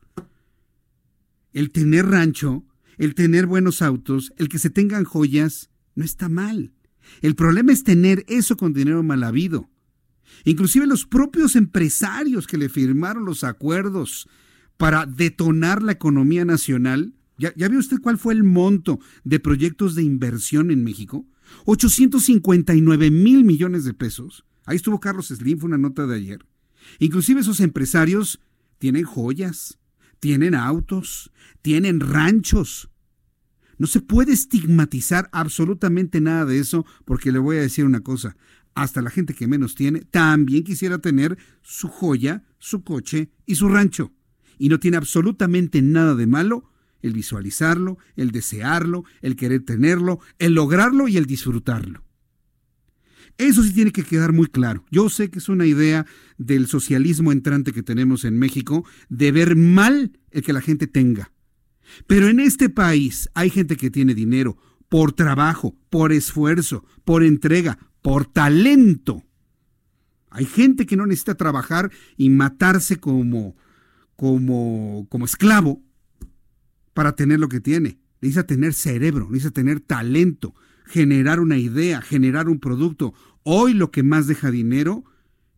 El tener rancho, el tener buenos autos, el que se tengan joyas, no está mal. El problema es tener eso con dinero mal habido. Inclusive los propios empresarios que le firmaron los acuerdos para detonar la economía nacional, ¿ya, ya vio usted cuál fue el monto de proyectos de inversión en México? 859 mil millones de pesos. Ahí estuvo Carlos Slim, fue una nota de ayer. Inclusive esos empresarios tienen joyas, tienen autos, tienen ranchos. No se puede estigmatizar absolutamente nada de eso porque le voy a decir una cosa hasta la gente que menos tiene, también quisiera tener su joya, su coche y su rancho. Y no tiene absolutamente nada de malo el visualizarlo, el desearlo, el querer tenerlo, el lograrlo y el disfrutarlo. Eso sí tiene que quedar muy claro. Yo sé que es una idea del socialismo entrante que tenemos en México de ver mal el que la gente tenga. Pero en este país hay gente que tiene dinero por trabajo, por esfuerzo, por entrega, por talento. Hay gente que no necesita trabajar y matarse como, como, como esclavo para tener lo que tiene. Necesita tener cerebro, necesita tener talento, generar una idea, generar un producto. Hoy lo que más deja dinero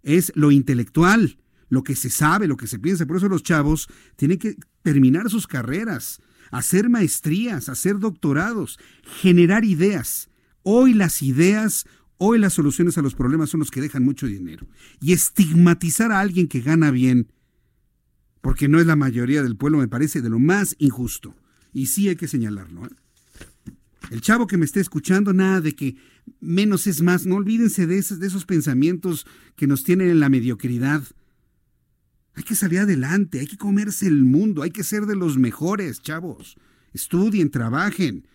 es lo intelectual, lo que se sabe, lo que se piensa. Por eso los chavos tienen que terminar sus carreras, hacer maestrías, hacer doctorados, generar ideas. Hoy las ideas Hoy las soluciones a los problemas son los que dejan mucho dinero. Y estigmatizar a alguien que gana bien, porque no es la mayoría del pueblo, me parece de lo más injusto. Y sí hay que señalarlo. ¿eh? El chavo que me esté escuchando, nada de que menos es más. No olvídense de esos, de esos pensamientos que nos tienen en la mediocridad. Hay que salir adelante, hay que comerse el mundo, hay que ser de los mejores, chavos. Estudien, trabajen,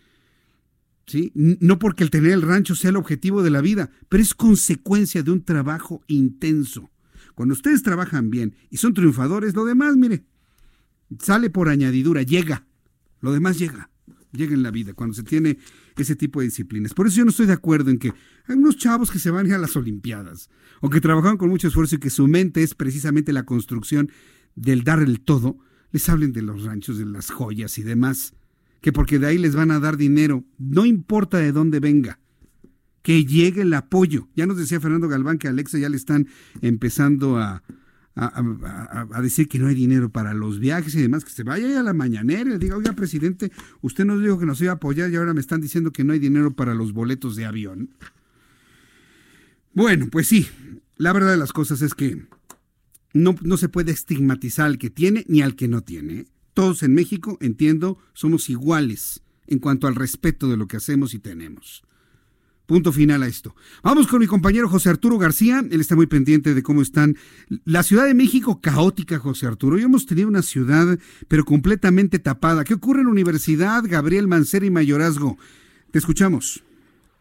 no porque el tener el rancho sea el objetivo de la vida, pero es consecuencia de un trabajo intenso. Cuando ustedes trabajan bien y son triunfadores, lo demás, mire, sale por añadidura, llega. Lo demás llega, llega en la vida cuando se tiene ese tipo de disciplinas. Por eso yo no estoy de acuerdo en que hay unos chavos que se van a las Olimpiadas o que trabajan con mucho esfuerzo y que su mente es precisamente la construcción del dar el todo, les hablen de los ranchos, de las joyas y demás que porque de ahí les van a dar dinero, no importa de dónde venga, que llegue el apoyo. Ya nos decía Fernando Galván que a Alexa ya le están empezando a, a, decir que no hay dinero para los viajes y demás, que se vaya a la mañanera y le diga, oiga, presidente, usted nos dijo que nos iba a apoyar y ahora me están diciendo que no hay dinero para los boletos de avión. Bueno, pues sí, la verdad de las cosas es que no, no se puede estigmatizar al que tiene ni al que no tiene. Todos en México, entiendo, somos iguales en cuanto al respeto de lo que hacemos y tenemos. Punto final a esto. Vamos con mi compañero José Arturo García. Él está muy pendiente de cómo están. La Ciudad de México caótica, José Arturo. Hoy hemos tenido una ciudad, pero completamente tapada. ¿Qué ocurre en la Universidad Gabriel Mancera y Mayorazgo? Te escuchamos.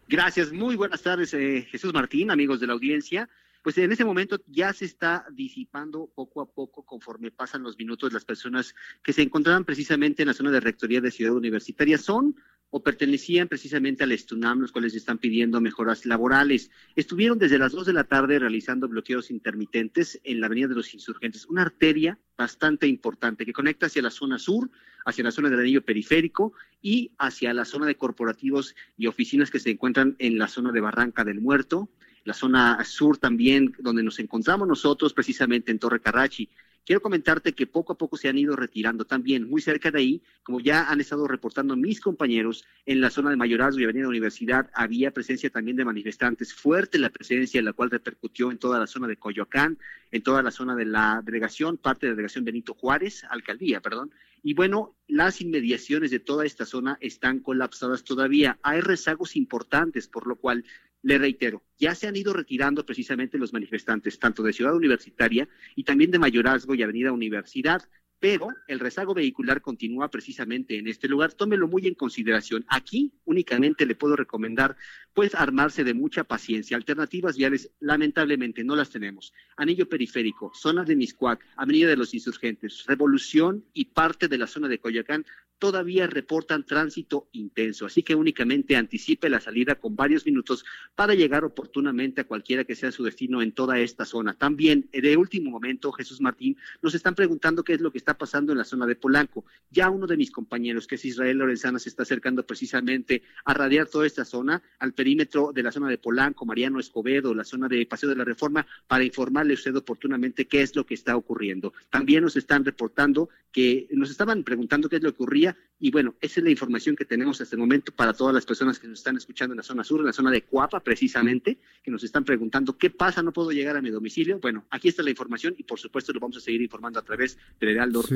Gracias. Muy buenas tardes, eh, Jesús Martín, amigos de la audiencia pues en ese momento ya se está disipando poco a poco conforme pasan los minutos las personas que se encontraban precisamente en la zona de rectoría de Ciudad Universitaria. Son o pertenecían precisamente al Estunam, los cuales están pidiendo mejoras laborales. Estuvieron desde las 2 de la tarde realizando bloqueos intermitentes en la Avenida de los Insurgentes, una arteria bastante importante que conecta hacia la zona sur, hacia la zona del anillo periférico y hacia la zona de corporativos y oficinas que se encuentran en la zona de Barranca del Muerto, la zona sur también, donde nos encontramos nosotros, precisamente en Torre Carrachi. Quiero comentarte que poco a poco se han ido retirando también, muy cerca de ahí, como ya han estado reportando mis compañeros, en la zona de Mayorazgo y Avenida Universidad había presencia también de manifestantes, fuerte la presencia, la cual repercutió en toda la zona de Coyoacán, en toda la zona de la delegación, parte de la delegación Benito Juárez, alcaldía, perdón, y bueno, las inmediaciones de toda esta zona están colapsadas todavía. Hay rezagos importantes, por lo cual le reitero, ya se han ido retirando precisamente los manifestantes, tanto de Ciudad Universitaria y también de Mayorazgo y Avenida Universidad, pero el rezago vehicular continúa precisamente en este lugar. Tómelo muy en consideración. Aquí únicamente le puedo recomendar pues armarse de mucha paciencia. Alternativas viales lamentablemente no las tenemos. Anillo periférico, zona de Miscuac, Avenida de los Insurgentes, Revolución y parte de la zona de Coyoacán todavía reportan tránsito intenso, así que únicamente anticipe la salida con varios minutos para llegar oportunamente a cualquiera que sea su destino en toda esta zona. También, de último momento, Jesús Martín, nos están preguntando qué es lo que está pasando en la zona de Polanco. Ya uno de mis compañeros, que es Israel Lorenzana, se está acercando precisamente a radiar toda esta zona, al perímetro de la zona de Polanco, Mariano Escobedo, la zona de Paseo de la Reforma, para informarle a usted oportunamente qué es lo que está ocurriendo. También nos están reportando que nos estaban preguntando qué es lo que ocurría y bueno, esa es la información que tenemos hasta el momento para todas las personas que nos están escuchando en la zona sur, en la zona de Cuapa precisamente, que nos están preguntando qué pasa, no puedo llegar a mi domicilio. Bueno, aquí está la información y por supuesto lo vamos a seguir informando a través del Heraldo sí,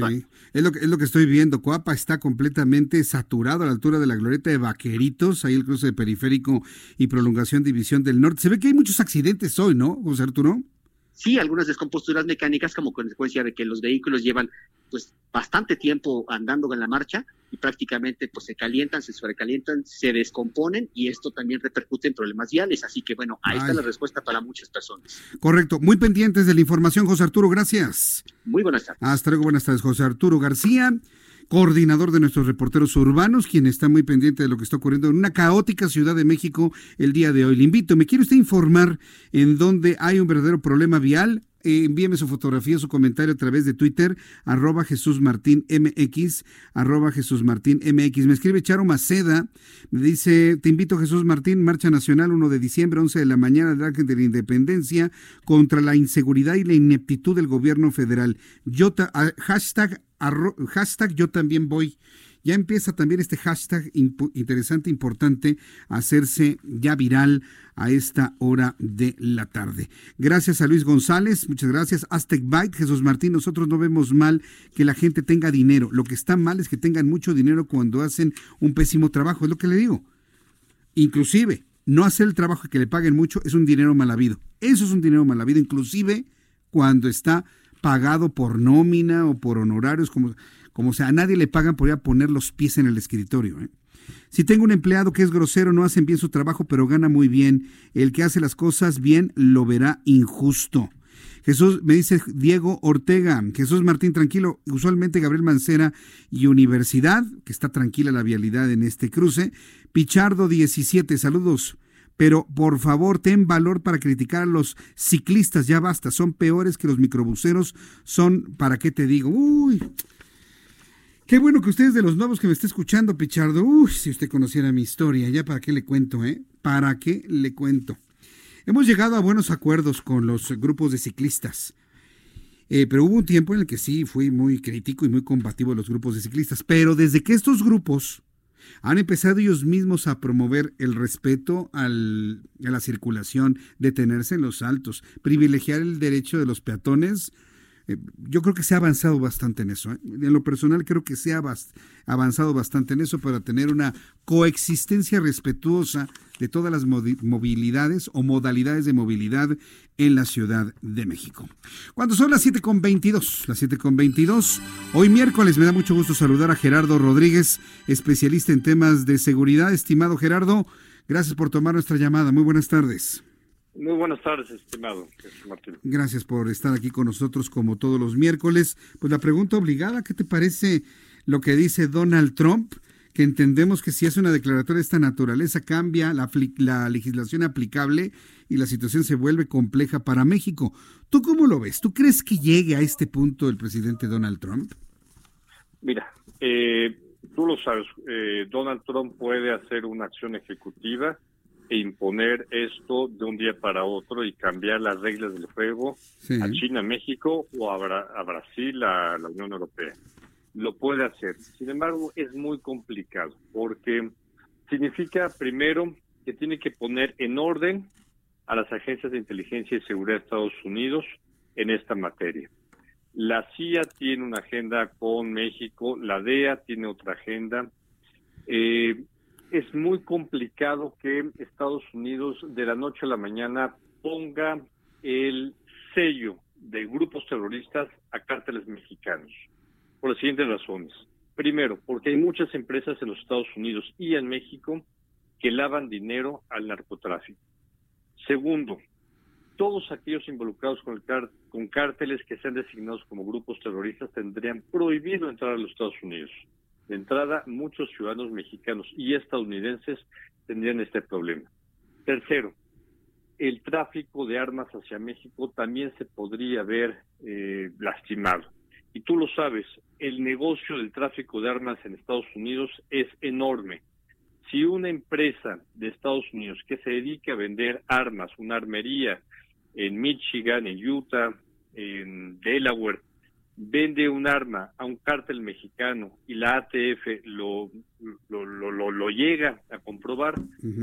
es lo, que, es lo que estoy viendo. Cuapa está completamente saturado a la altura de la glorieta de Vaqueritos, ahí el cruce de periférico y prolongación división del norte. Se ve que hay muchos accidentes hoy, ¿no, José Arturo? Sí algunas descomposturas mecánicas como consecuencia de que los vehículos llevan pues bastante tiempo andando en la marcha y prácticamente pues se calientan, se sobrecalientan, se descomponen y esto también repercute en problemas viales. Así que bueno, ahí está la respuesta para muchas personas. Correcto, muy pendientes de la información, José Arturo, gracias. Muy buenas tardes. Hasta luego, buenas tardes, José Arturo García coordinador de nuestros reporteros urbanos, quien está muy pendiente de lo que está ocurriendo en una caótica Ciudad de México el día de hoy. Le invito, ¿me quiere usted informar en dónde hay un verdadero problema vial? Eh, envíeme su fotografía, su comentario a través de Twitter, arroba Jesús Martín MX, arroba Jesús Martín MX. Me escribe Charo Maceda, me dice, te invito Jesús Martín, Marcha Nacional 1 de diciembre, 11 de la mañana del Ángel de la Independencia, contra la inseguridad y la ineptitud del gobierno federal. Yo hashtag, hashtag yo también voy ya empieza también este hashtag interesante, importante, a hacerse ya viral a esta hora de la tarde. Gracias a Luis González, muchas gracias. Aztec Byte, Jesús Martín, nosotros no vemos mal que la gente tenga dinero. Lo que está mal es que tengan mucho dinero cuando hacen un pésimo trabajo, es lo que le digo. Inclusive, no hacer el trabajo que le paguen mucho es un dinero mal habido. Eso es un dinero mal habido, inclusive cuando está pagado por nómina o por honorarios, como como sea, a nadie le pagan por ir a poner los pies en el escritorio. ¿eh? Si tengo un empleado que es grosero, no hacen bien su trabajo, pero gana muy bien. El que hace las cosas bien lo verá injusto. Jesús, me dice Diego Ortega, Jesús Martín, tranquilo, usualmente Gabriel Mancera y Universidad, que está tranquila la vialidad en este cruce. Pichardo 17, saludos. Pero por favor, ten valor para criticar a los ciclistas, ya basta, son peores que los microbuseros, son, ¿para qué te digo? Uy, Qué bueno que ustedes de los nuevos que me está escuchando, Pichardo. Uy, si usted conociera mi historia, ya para qué le cuento, ¿eh? ¿Para qué le cuento? Hemos llegado a buenos acuerdos con los grupos de ciclistas. Eh, pero hubo un tiempo en el que sí fui muy crítico y muy combativo de los grupos de ciclistas. Pero desde que estos grupos han empezado ellos mismos a promover el respeto al, a la circulación, detenerse en los altos, privilegiar el derecho de los peatones, eh, yo creo que se ha avanzado bastante en eso. ¿eh? En lo personal creo que se ha avanzado bastante en eso para tener una coexistencia respetuosa de todas las movilidades o modalidades de movilidad en la Ciudad de México. Cuando son las 7.22, las 7.22, hoy miércoles me da mucho gusto saludar a Gerardo Rodríguez, especialista en temas de seguridad. Estimado Gerardo, gracias por tomar nuestra llamada. Muy buenas tardes. Muy buenas tardes, estimado Martín. Gracias por estar aquí con nosotros como todos los miércoles. Pues la pregunta obligada, ¿qué te parece lo que dice Donald Trump? Que entendemos que si hace una declaratoria de esta naturaleza cambia la, la legislación aplicable y la situación se vuelve compleja para México. ¿Tú cómo lo ves? ¿Tú crees que llegue a este punto el presidente Donald Trump? Mira, eh, tú lo sabes, eh, Donald Trump puede hacer una acción ejecutiva imponer esto de un día para otro y cambiar las reglas del juego a China, México o a, Brasil, a la Unión Europea. Lo puede hacer. Sin embargo, es muy complicado porque significa primero que tiene que poner en orden a las agencias de inteligencia y seguridad de Estados Unidos en esta materia. La CIA tiene una agenda con México, la DEA tiene otra agenda. Eh, es muy complicado que Estados Unidos de la noche a la mañana ponga el sello de grupos terroristas a cárteles mexicanos. por las siguientes razones. Primero, porque hay muchas empresas en los Estados Unidos y en México que lavan dinero al narcotráfico. Segundo, todos aquellos involucrados con, el con cárteles que sean designados como grupos terroristas tendrían prohibido entrar a los Estados Unidos. De entrada, muchos ciudadanos mexicanos y estadounidenses tendrían este problema. Tercero, el tráfico de armas hacia México también se podría ver eh, lastimado. Y tú lo sabes, el negocio del tráfico de armas en Estados Unidos es enorme. Si una empresa de Estados Unidos que se dedique a vender armas, una armería en Michigan, en Utah, en Delaware, vende un arma a un cártel mexicano y la ATF lo, lo, lo, lo llega a comprobar,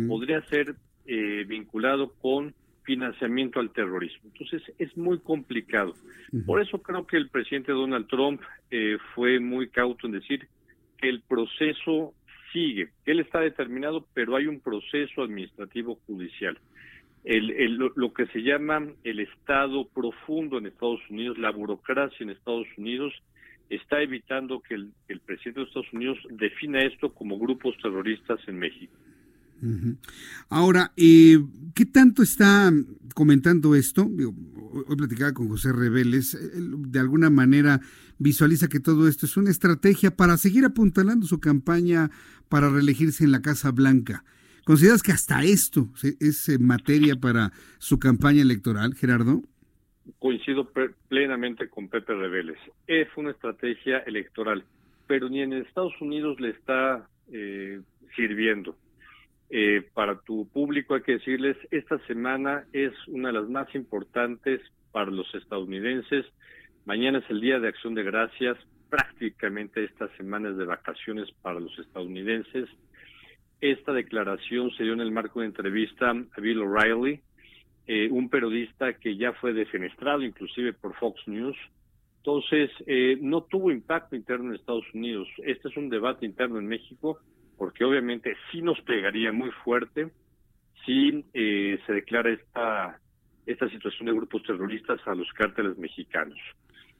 podría ser eh, vinculado con financiamiento al terrorismo. Entonces es muy complicado. Por eso creo que el presidente Donald Trump eh, fue muy cauto en decir que el proceso sigue, que él está determinado, pero hay un proceso administrativo judicial. El, lo que se llama el Estado profundo en Estados Unidos, la burocracia en Estados Unidos, está evitando que el, el presidente de Estados Unidos defina esto como grupos terroristas en México. Ahora, eh, ¿qué tanto está comentando esto? Hoy platicaba con José Reveles, de alguna manera visualiza que todo esto es una estrategia para seguir apuntalando su campaña para reelegirse en la Casa Blanca. ¿Consideras que hasta esto es eh, materia para su campaña electoral, Gerardo? Coincido plenamente con Pepe Reveles. Es una estrategia electoral, pero ni en Estados Unidos le está eh, sirviendo eh, para tu público hay que decirles, esta semana es una de las más importantes para los estadounidenses. Mañana es el Día de Acción de Gracias. Prácticamente esta semana es de vacaciones para los estadounidenses. Esta declaración se dio en el marco de entrevista a Bill O'Reilly, eh, un periodista que ya fue defenestrado inclusive por Fox News. Entonces, eh, no tuvo impacto interno en Estados Unidos. Este es un debate interno en México porque obviamente sí nos pegaría muy fuerte si eh, se declara esta, esta situación de grupos terroristas a los cárteles mexicanos.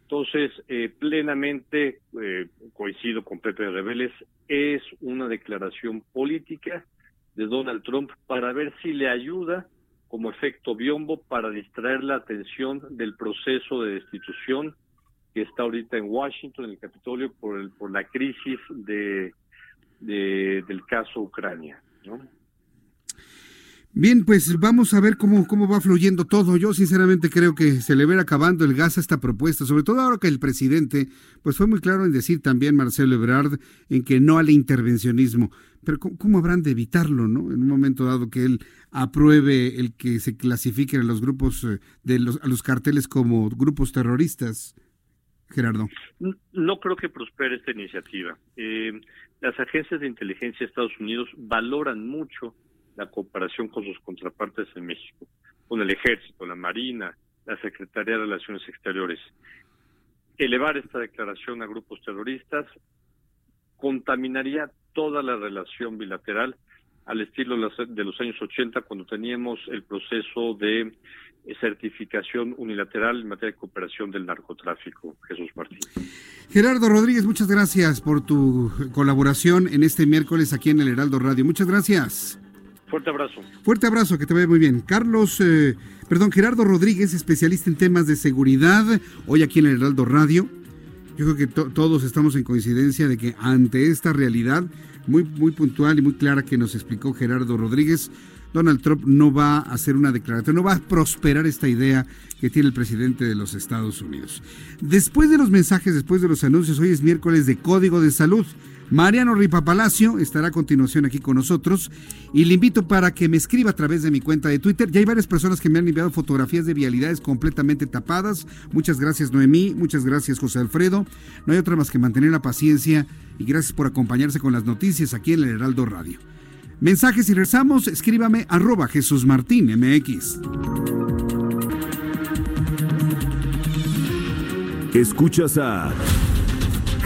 Entonces, eh, plenamente eh, coincido con Pepe Rebeles, es una declaración política de Donald Trump para ver si le ayuda como efecto biombo para distraer la atención del proceso de destitución que está ahorita en Washington, en el Capitolio, por, el, por la crisis de del caso Ucrania. ¿no? Bien, pues vamos a ver cómo, cómo va fluyendo todo. Yo sinceramente creo que se le verá acabando el gas a esta propuesta, sobre todo ahora que el presidente pues fue muy claro en decir también Marcelo Ebrard en que no al intervencionismo. Pero ¿cómo, habrán de evitarlo, no? En un momento dado que él apruebe el que se clasifiquen a los grupos eh, de los, a los carteles como grupos terroristas. Gerardo. No creo que prospere esta iniciativa. Eh, las agencias de inteligencia de Estados Unidos valoran mucho la cooperación con sus contrapartes en México, con el ejército, la marina, la Secretaría de Relaciones Exteriores. Elevar esta declaración a grupos terroristas contaminaría toda la relación bilateral al estilo de los años 80 cuando teníamos el proceso de certificación unilateral en materia de cooperación del narcotráfico. Jesús Martín. Gerardo Rodríguez, muchas gracias por tu colaboración en este miércoles aquí en el Heraldo Radio. Muchas gracias. Fuerte abrazo. Fuerte abrazo, que te vaya muy bien. Carlos, eh, perdón, Gerardo Rodríguez, especialista en temas de seguridad, hoy aquí en el Heraldo Radio. Yo creo que todos estamos en coincidencia de que ante esta realidad muy, muy puntual y muy clara que nos explicó Gerardo Rodríguez, Donald Trump no va a hacer una declaración, no va a prosperar esta idea que tiene el presidente de los Estados Unidos. Después de los mensajes, después de los anuncios, hoy es miércoles de Código de Salud. Mariano Ripa Palacio estará a continuación aquí con nosotros y le invito para que me escriba a través de mi cuenta de Twitter. Ya hay varias personas que me han enviado fotografías de vialidades completamente tapadas. Muchas gracias Noemí, muchas gracias José Alfredo. No hay otra más que mantener la paciencia y gracias por acompañarse con las noticias aquí en el Heraldo Radio. Mensajes y rezamos, escríbame arroba Jesús Martín MX. Escuchas a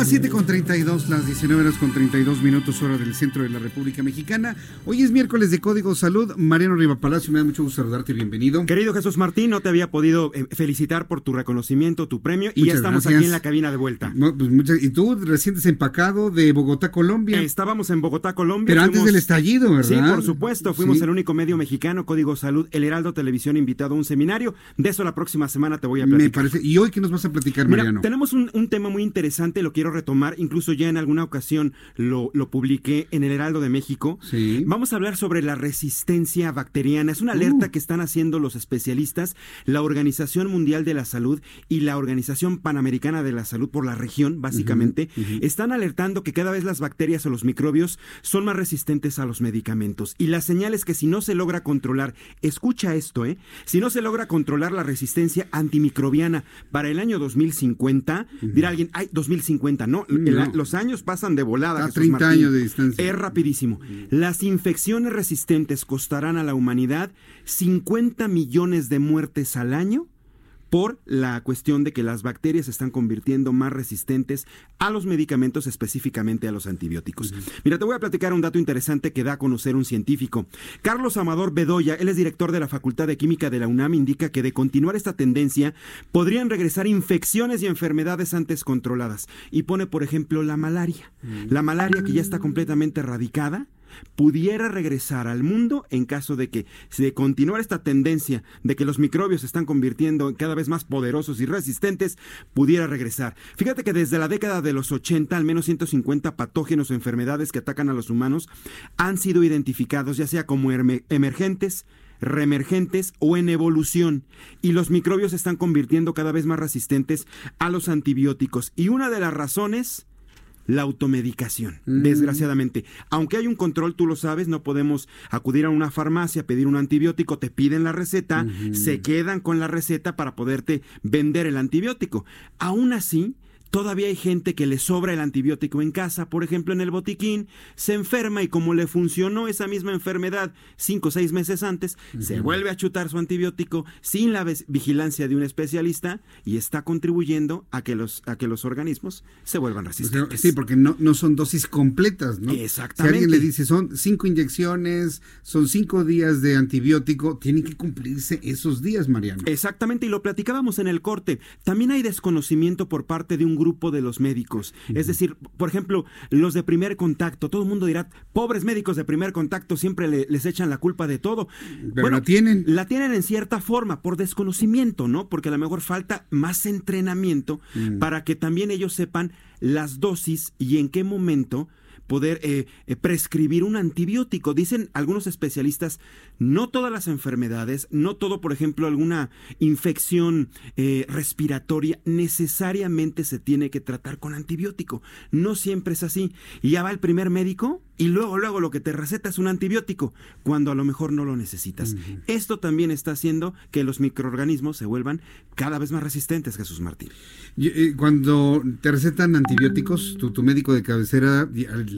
Las 7 con 32, las 19 horas con 32 minutos hora del centro de la República Mexicana. Hoy es miércoles de Código Salud. Mariano Riva Palacio, me da mucho gusto saludarte, bienvenido. Querido Jesús Martín, no te había podido eh, felicitar por tu reconocimiento, tu premio, y ya estamos aquí en la cabina de vuelta. Pues y tú recién desempacado de Bogotá, Colombia. estábamos en Bogotá, Colombia. Pero antes del estallido, ¿verdad? Sí, por supuesto, fuimos el único medio mexicano, Código Salud, El Heraldo Televisión invitado a un seminario. De eso la próxima semana te voy a platicar. Me parece. ¿Y hoy qué nos vas a platicar, Mariano? tenemos un, un tema muy interesante, lo quiero retomar, incluso ya en alguna ocasión lo, lo publiqué en el Heraldo de México. Sí. Vamos a hablar sobre la resistencia bacteriana. Es una alerta Uh. que están haciendo los especialistas, la Organización Mundial de la Salud y la Organización Panamericana de la Salud por la región, básicamente, están alertando que cada vez las bacterias o los microbios son más resistentes a los medicamentos. Y la señal es que si no se logra controlar, escucha esto, ¿eh? Si no se logra controlar la resistencia antimicrobiana para el año 2050, dirá alguien, ay, 2050, no, el- No. los años pasan de volada. A Jesús 30 Martín. años de distancia. Es rapidísimo. Las infecciones resistentes costarán a la humanidad 50 millones de muertes al año por la cuestión de que las bacterias se están convirtiendo más resistentes a los medicamentos, específicamente a los antibióticos. Mira, te voy a platicar un dato interesante que da a conocer un científico. Carlos Amador Bedoya, él es director de la Facultad de Química de la UNAM, indica que de continuar esta tendencia podrían regresar infecciones y enfermedades antes controladas. Y pone, por ejemplo, la malaria. La malaria que ya está completamente erradicada pudiera regresar al mundo en caso de que se continuara esta tendencia de que los microbios se están convirtiendo en cada vez más poderosos y resistentes, pudiera regresar. Fíjate que desde la década de los 80, al menos 150 patógenos o enfermedades que atacan a los humanos han sido identificados, ya sea como emergentes, reemergentes o en evolución y los microbios se están convirtiendo cada vez más resistentes a los antibióticos y una de las razones la automedicación, desgraciadamente. Aunque hay un control, tú lo sabes, no podemos acudir a una farmacia, pedir un antibiótico, te piden la receta, se quedan con la receta para poderte vender el antibiótico. Aún así, Todavía hay gente que le sobra el antibiótico en casa, por ejemplo en el botiquín, se enferma y como le funcionó esa misma enfermedad cinco o seis meses antes, se vuelve a chutar su antibiótico sin la vigilancia de un especialista y está contribuyendo a que los, a que los organismos se vuelvan sea, resistentes. sí, porque no, no son dosis completas, ¿no? Exactamente. Si alguien le dice son cinco inyecciones, son cinco días de antibiótico, tienen que cumplirse esos días, Mariano. Exactamente, y lo platicábamos en el corte. También hay desconocimiento por parte de un grupo de los médicos. Es decir, por ejemplo, los de primer contacto. Todo el mundo dirá, pobres médicos de primer contacto siempre le- les echan la culpa de todo. Pero la tienen. La tienen en cierta forma, por desconocimiento, ¿no? Porque a lo mejor falta más entrenamiento Mm. para que también ellos sepan las dosis y en qué momento poder eh, eh, prescribir un antibiótico. Dicen algunos especialistas, no todas las enfermedades, no todo, por ejemplo, alguna infección eh, respiratoria necesariamente se tiene que tratar con antibiótico. No siempre es así. Y ya va el primer médico y luego, luego lo que te receta es un antibiótico, cuando a lo mejor no lo necesitas. Esto también está haciendo que los microorganismos se vuelvan cada vez más resistentes, Jesús Martín. Eh, Cuando te recetan antibióticos, tu, tu médico de cabecera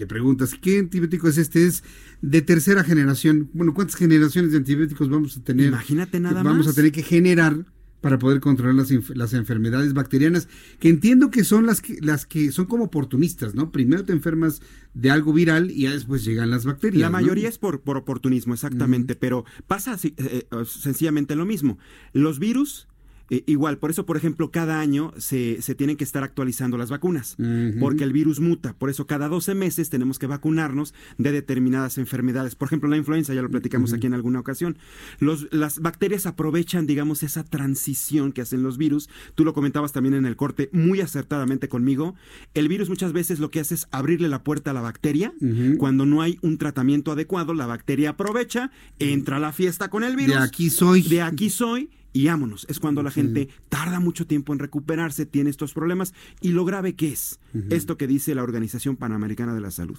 le preguntas, ¿qué antibiótico es este? Es de tercera generación. Bueno, ¿cuántas generaciones de antibióticos vamos a tener? Imagínate nada Vamos más. a tener que generar para poder controlar las, las enfermedades bacterianas, que entiendo que son las que, las que son como oportunistas, ¿no? Primero te enfermas de algo viral y ya después llegan las bacterias. La ¿no? mayoría es por, por oportunismo, exactamente, pero pasa eh, eh, sencillamente lo mismo. Los virus, eh, igual, por eso, por ejemplo, cada año se, se tienen que estar actualizando las vacunas, porque el virus muta. Por eso, cada 12 meses tenemos que vacunarnos de determinadas enfermedades. Por ejemplo, la influenza, ya lo platicamos aquí en alguna ocasión. Los, las bacterias aprovechan, digamos, esa transición que hacen los virus. Tú lo comentabas también en el corte muy acertadamente conmigo. El virus muchas veces lo que hace es abrirle la puerta a la bacteria. Cuando no hay un tratamiento adecuado, la bacteria aprovecha, entra a la fiesta con el virus. De aquí soy. De aquí soy y ámonos. Es cuando la gente tarda mucho tiempo en recuperarse, tiene estos problemas y lo grave que es esto que dice la Organización Panamericana de la Salud.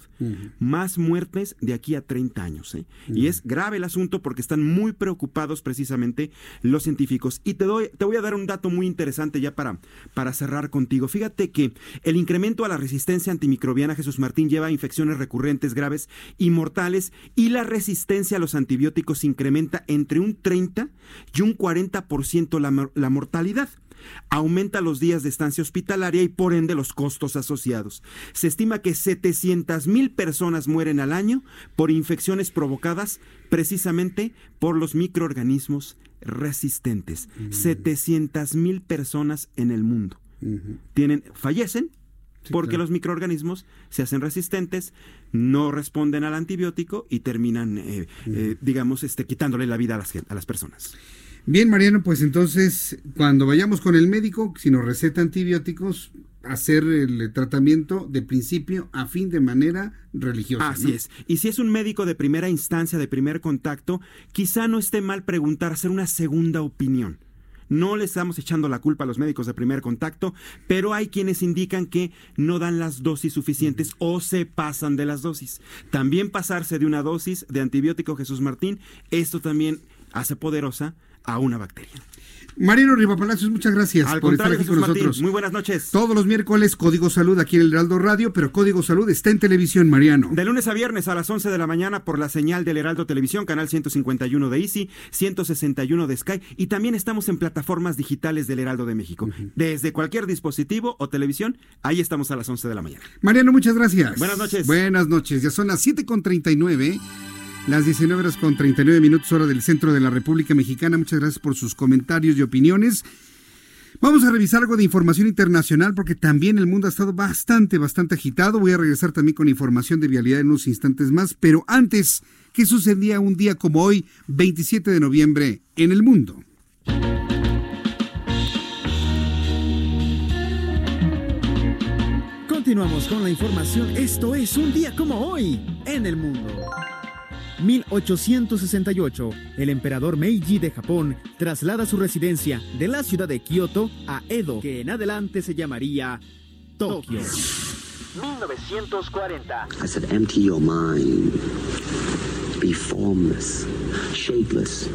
Más muertes de aquí a 30 años. ¿eh? Y es grave el asunto porque están muy preocupados precisamente los científicos. Y te, doy, te voy a dar un dato muy interesante ya para, para cerrar contigo. Fíjate que el incremento a la resistencia antimicrobiana, Jesús Martín, lleva a infecciones recurrentes graves y mortales y la resistencia a los antibióticos incrementa entre un 30 y un 40% la, la mortalidad aumenta los días de estancia hospitalaria y por ende los costos asociados. Se estima que 700 mil personas mueren al año por infecciones provocadas precisamente por los microorganismos resistentes. 700 mil personas en el mundo tienen, fallecen porque los microorganismos se hacen resistentes, no responden al antibiótico y terminan, eh, eh, digamos, este, quitándole la vida a las, a las personas. Bien, Mariano, pues entonces, cuando vayamos con el médico, si nos receta antibióticos, hacer el tratamiento de principio a fin de manera religiosa. Así es. Y si es un médico de primera instancia, de primer contacto, quizá no esté mal preguntar, hacer una segunda opinión. No le estamos echando la culpa a los médicos de primer contacto, pero hay quienes indican que no dan las dosis suficientes o se pasan de las dosis. También pasarse de una dosis de antibiótico Jesús Martín, esto también hace poderosa a una bacteria. Mariano Rivapalacios, muchas gracias por estar aquí con nosotros. Muy buenas noches. Todos los miércoles Código Salud aquí en el Heraldo Radio, pero Código Salud está en televisión, Mariano. De lunes a viernes a las 11 de la mañana por la señal del Heraldo Televisión, canal 151 de Easy, 161 de Sky y también estamos en plataformas digitales del Heraldo de México. Desde cualquier dispositivo o televisión, ahí estamos a las 11 de la mañana. Mariano, muchas gracias. Buenas noches. Buenas noches. Ya son las 7.39. Las 19 horas con 39 minutos hora del centro de la República Mexicana. Muchas gracias por sus comentarios y opiniones. Vamos a revisar algo de información internacional porque también el mundo ha estado bastante, bastante agitado. Voy a regresar también con información de vialidad en unos instantes más. Pero antes, ¿qué sucedía un día como hoy, 27 de noviembre, en el mundo? Continuamos con la información. Esto es un día como hoy en el mundo. 1868, el emperador Meiji de Japón traslada su residencia de la ciudad de Kioto a Edo, que en adelante se llamaría Tokio. 1940. I said, empty your mind. Be formless, shapeless,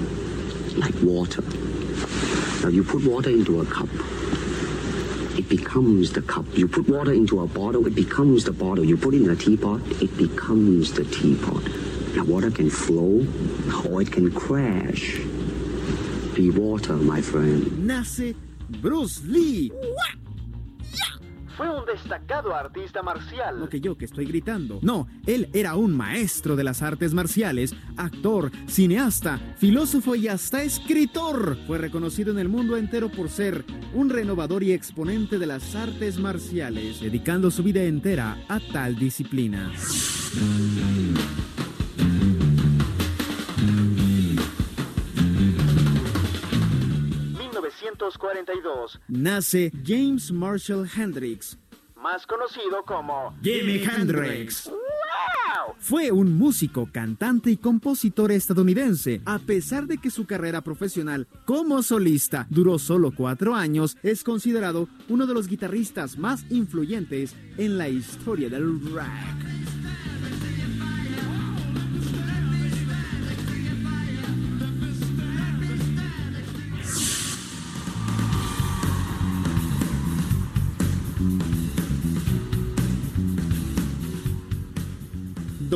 like water. Now you put water into a cup. It becomes the cup. You put water into a bottle, it becomes the bottle. You put it in a teapot, it becomes the teapot. Now, water can flow or it can crash. Be water, my friend. Nace Bruce Lee. Fue un destacado artista marcial. Lo que yo que estoy gritando. No, él era un maestro de las artes marciales, actor, cineasta, filósofo y hasta escritor. Fue reconocido en el mundo entero por ser un renovador y exponente de las artes marciales, dedicando su vida entera a tal disciplina. 1942. Nace James Marshall Hendrix. Más conocido como Jimi Hendrix. ¡Wow! Fue un músico, cantante y compositor estadounidense. A pesar de que su carrera profesional como solista duró solo cuatro años, es considerado uno de los guitarristas más influyentes en la historia del rock.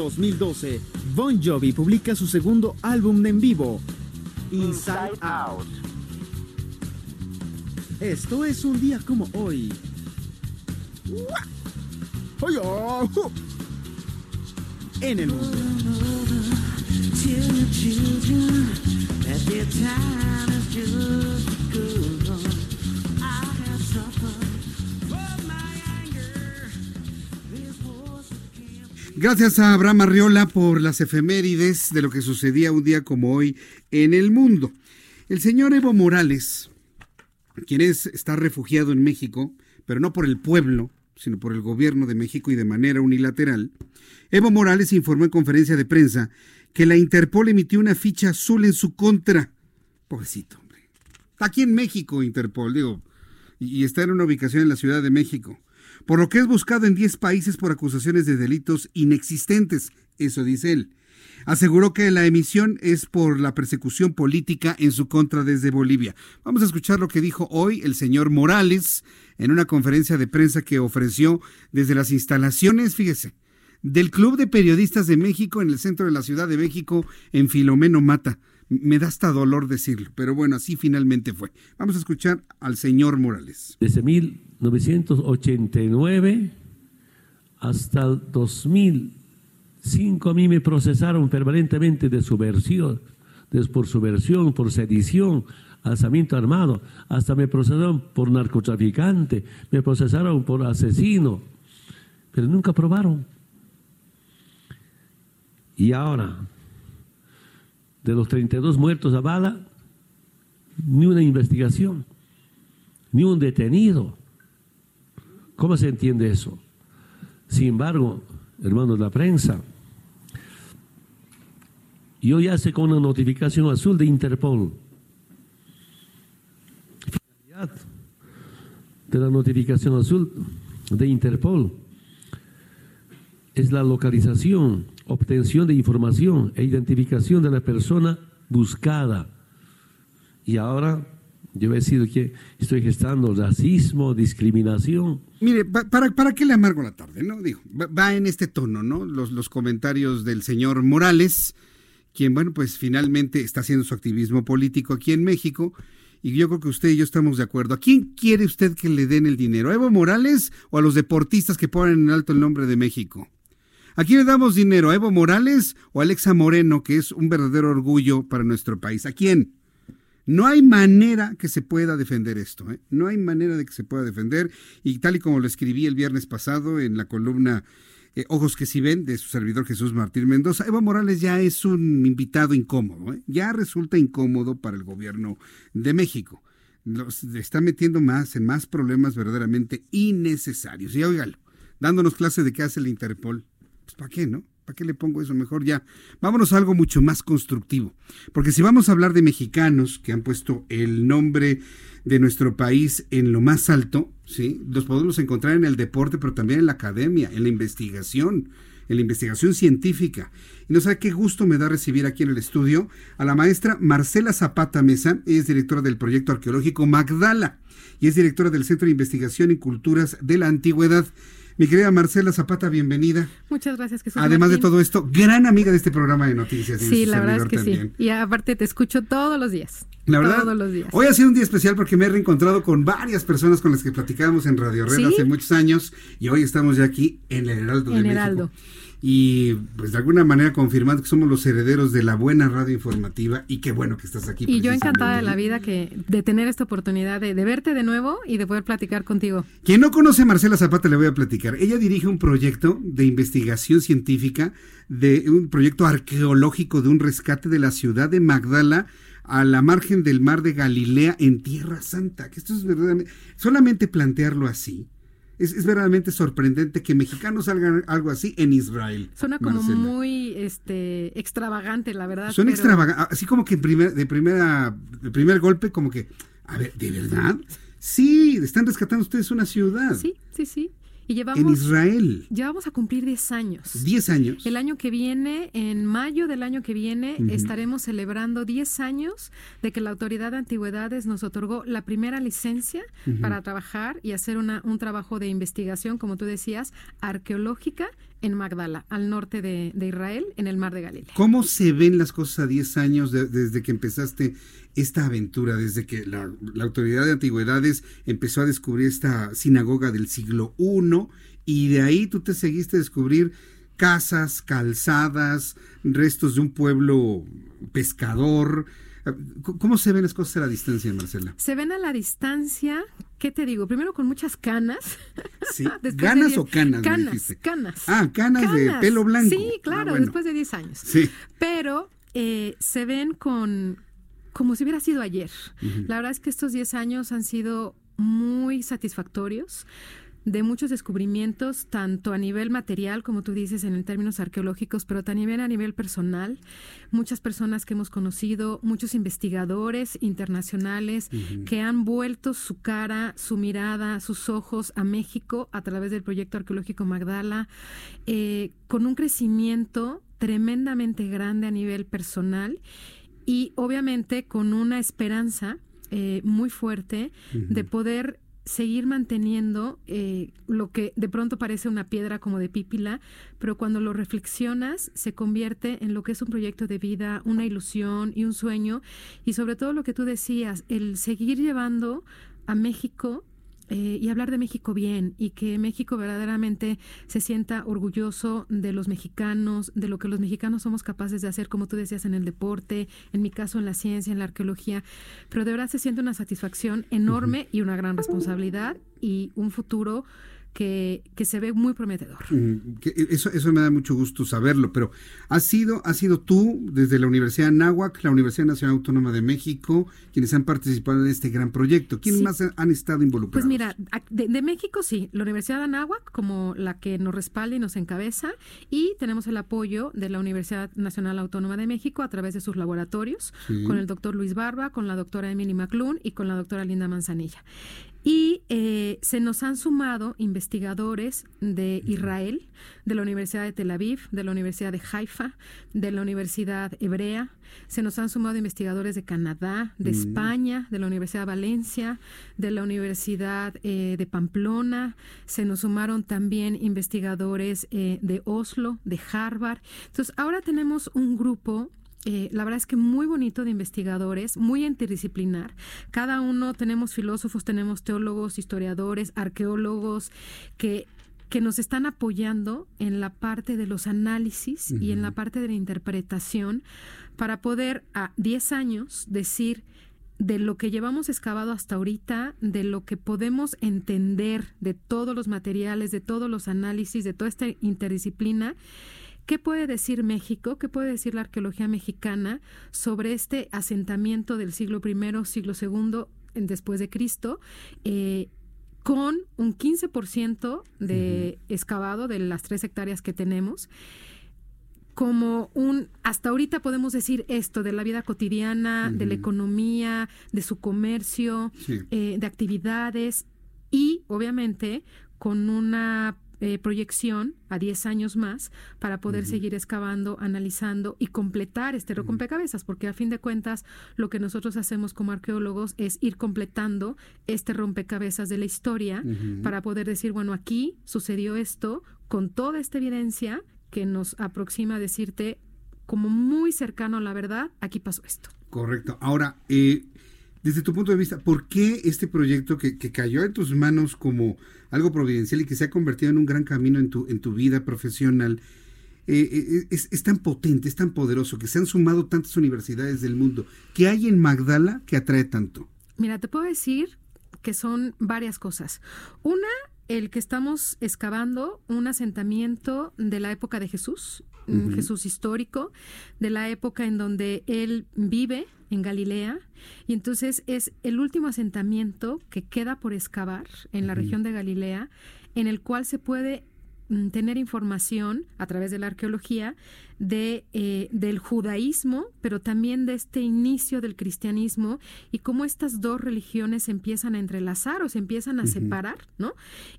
...2012... Bon Jovi publica su segundo álbum en vivo... Inside Out. Esto es un día como hoy. En el mundo. Gracias a Abraham Arriola por las efemérides de lo que sucedía un día como hoy en el mundo. El señor Evo Morales, quien es, está refugiado en México, pero no por el pueblo, sino por el gobierno de México y de manera unilateral, Evo Morales informó en conferencia de prensa que la Interpol emitió una ficha azul en su contra. Pobrecito, hombre. Aquí en México, Interpol, digo, y está en una ubicación en la Ciudad de México. Por lo que es buscado en 10 países por acusaciones de delitos inexistentes, eso dice él. Aseguró que la emisión es por la persecución política en su contra desde Bolivia. Vamos a escuchar lo que dijo hoy el señor Morales en una conferencia de prensa que ofreció desde las instalaciones, fíjese, del Club de Periodistas de México en el centro de la Ciudad de México, en Filomeno Mata. Me da hasta dolor decirlo, pero bueno, así finalmente fue. Vamos a escuchar al señor Morales. Desde 1989 hasta el 2005 a mí me procesaron permanentemente de subversión, por subversión, por sedición, alzamiento armado, hasta me procesaron por narcotraficante, me procesaron por asesino, pero nunca probaron. Y ahora, de los 32 muertos a bala, ni una investigación, ni un detenido. ¿Cómo se entiende eso? Sin embargo, hermanos la prensa, yo ya sé con una notificación azul de Interpol. de la notificación azul de Interpol es la localización obtención de información e identificación de la persona buscada. Y ahora yo he sido que estoy gestando racismo, discriminación. Mire, ¿para, para qué le amargo la tarde? no Digo, va, en este tono, ¿no? Los, los comentarios del señor Morales, quien, bueno, pues finalmente está haciendo su activismo político aquí en México. Y yo creo que usted y yo estamos de acuerdo. ¿A quién quiere usted que le den el dinero? ¿A Evo Morales o a los deportistas que ponen en alto el nombre de México? ¿A quién le damos dinero? ¿A Evo Morales o a Alexa Moreno, que es un verdadero orgullo para nuestro país? ¿A quién? No hay manera que se pueda defender esto, ¿eh? no hay manera de que se pueda defender. Y tal y como lo escribí el viernes pasado en la columna eh, Ojos que si ven de su servidor Jesús Martín Mendoza, Evo Morales ya es un invitado incómodo, ¿eh? ya resulta incómodo para el gobierno de México. Los está metiendo más en más problemas verdaderamente innecesarios. Y óigalo, dándonos clase de qué hace el Interpol pues ¿para qué, no? ¿Para qué le pongo eso? Mejor ya. Vámonos a algo mucho más constructivo. Porque si vamos a hablar de mexicanos que han puesto el nombre de nuestro país en lo más alto, ¿sí? Los podemos encontrar en el deporte, pero también en la academia, en la investigación, en la investigación científica. Y no sabe qué gusto me da recibir aquí en el estudio a la maestra Marcela Zapata Mesa, ella es directora del proyecto arqueológico Magdala y es directora del Centro de Investigación y Culturas de la Antigüedad. Mi querida Marcela Zapata, bienvenida. Muchas gracias, Jesús. Además de todo esto, gran amiga de este programa de noticias. Sí, la verdad es que sí. Y aparte te escucho todos los días. La verdad, todos los días. Hoy ha sido un día especial porque me he reencontrado con varias personas con las que platicábamos en Radio Red hace muchos años y hoy estamos ya aquí en el Heraldo de Heraldo y pues de alguna manera confirmando que somos los herederos de la buena radio informativa y qué bueno que estás aquí. Y yo encantada de la vida que de tener esta oportunidad de, verte de nuevo y de poder platicar contigo. Quien no conoce a Marcela Zapata le voy a platicar. Ella dirige un proyecto de investigación científica, de un proyecto arqueológico de un rescate de la ciudad de Magdala a la margen del mar de Galilea en Tierra Santa. Que esto es verdaderamente, solamente plantearlo así es, verdaderamente sorprendente que mexicanos salgan algo así en Israel. Suena como muy este extravagante, la verdad. Suena extravagante, así como que primer, de primera, de primer golpe, como que, a ver, ¿de verdad? Sí, están rescatando ustedes una ciudad. Sí, sí, sí. Y llevamos, en Israel. Ya vamos a cumplir 10 años. 10 años. El año que viene, en mayo del año que viene, estaremos celebrando 10 años de que la Autoridad de Antigüedades nos otorgó la primera licencia para trabajar y hacer una, un trabajo de investigación, como tú decías, arqueológica en Magdala, al norte de, Israel, en el mar de Galilea. ¿Cómo se ven las cosas a 10 años desde que empezaste esta aventura, desde que la, autoridad de antigüedades empezó a descubrir esta sinagoga del siglo I y de ahí tú te seguiste a descubrir casas, calzadas, restos de un pueblo pescador, ¿Cómo se ven las cosas a la distancia, Marcela? Se ven a la distancia, ¿qué te digo? Primero con muchas canas. Sí. ¿Ganas o canas? Canas, canas. Ah, canas, de pelo blanco. Sí, ah, claro, después de 10 años. Sí. Pero eh, se ven con como si hubiera sido ayer. La verdad es que estos 10 años han sido muy satisfactorios de muchos descubrimientos, tanto a nivel material, como tú dices, en términos arqueológicos, pero también a nivel personal. Muchas personas que hemos conocido, muchos investigadores internacionales que han vuelto su cara, su mirada, sus ojos a México a través del proyecto arqueológico Magdala, eh, con un crecimiento tremendamente grande a nivel personal y obviamente con una esperanza eh, muy fuerte de poder seguir manteniendo eh, lo que de pronto parece una piedra como de pípila, pero cuando lo reflexionas se convierte en lo que es un proyecto de vida, una ilusión y un sueño, y sobre todo lo que tú decías, el seguir llevando a México eh, y hablar de México bien y que México verdaderamente se sienta orgulloso de los mexicanos, de lo que los mexicanos somos capaces de hacer, como tú decías, en el deporte, en mi caso en la ciencia, en la arqueología, pero de verdad se siente una satisfacción enorme y una gran responsabilidad y un futuro que, que, se ve muy prometedor. Mm, eso, eso me da mucho gusto saberlo, pero has sido, has sido tú desde la Universidad de Anáhuac, la Universidad Nacional Autónoma de México, quienes han participado en este gran proyecto. ¿Quiénes más han estado involucrados? Pues mira, de, México sí, la Universidad de Anáhuac como la que nos respalda y nos encabeza, y tenemos el apoyo de la Universidad Nacional Autónoma de México a través de sus laboratorios, con el doctor Luis Barba, con la doctora Emily McClune y con la doctora Linda Manzanilla. Y eh, se nos han sumado investigadores de Israel, de la Universidad de Tel Aviv, de la Universidad de Haifa, de la Universidad Hebrea. Se nos han sumado investigadores de Canadá, de España, de la Universidad de Valencia, de la Universidad eh, de Pamplona. Se nos sumaron también investigadores eh, de Oslo, de Harvard. Entonces, ahora tenemos un grupo eh, la verdad es que muy bonito de investigadores, muy interdisciplinar. Cada uno tenemos filósofos, tenemos teólogos, historiadores, arqueólogos que que nos están apoyando en la parte de los análisis y en la parte de la interpretación para poder a 10 años decir de lo que llevamos excavado hasta ahorita, de lo que podemos entender de todos los materiales, de todos los análisis, de toda esta interdisciplina, ¿Qué puede decir México? ¿Qué puede decir la arqueología mexicana sobre este asentamiento del siglo I, siglo II después de Cristo? Eh, con un 15% de excavado de las tres hectáreas que tenemos como un, hasta ahorita podemos decir esto de la vida cotidiana, de la economía, de su comercio, eh, de actividades y obviamente con una eh, proyección a 10 años más para poder seguir excavando, analizando y completar este rompecabezas, porque a fin de cuentas lo que nosotros hacemos como arqueólogos es ir completando este rompecabezas de la historia para poder decir, bueno, aquí sucedió esto con toda esta evidencia que nos aproxima a decirte como muy cercano a la verdad, aquí pasó esto. Correcto. Ahora, eh, desde tu punto de vista, ¿por qué este proyecto que, cayó en tus manos como algo providencial y que se ha convertido en un gran camino en tu, en tu vida profesional, eh, eh, es, tan potente, es tan poderoso, que se han sumado tantas universidades del mundo? ¿Qué hay en Magdala que atrae tanto? Mira, te puedo decir que son varias cosas. Una, el que estamos excavando un asentamiento de la época de Jesús, Jesús histórico, de la época en donde él vive en Galilea, y entonces es el último asentamiento que queda por excavar en la región de Galilea, en el cual se puede mm, tener información a través de la arqueología de, eh, del judaísmo, pero también de este inicio del cristianismo y cómo estas dos religiones se empiezan a entrelazar o se empiezan a separar, ¿no?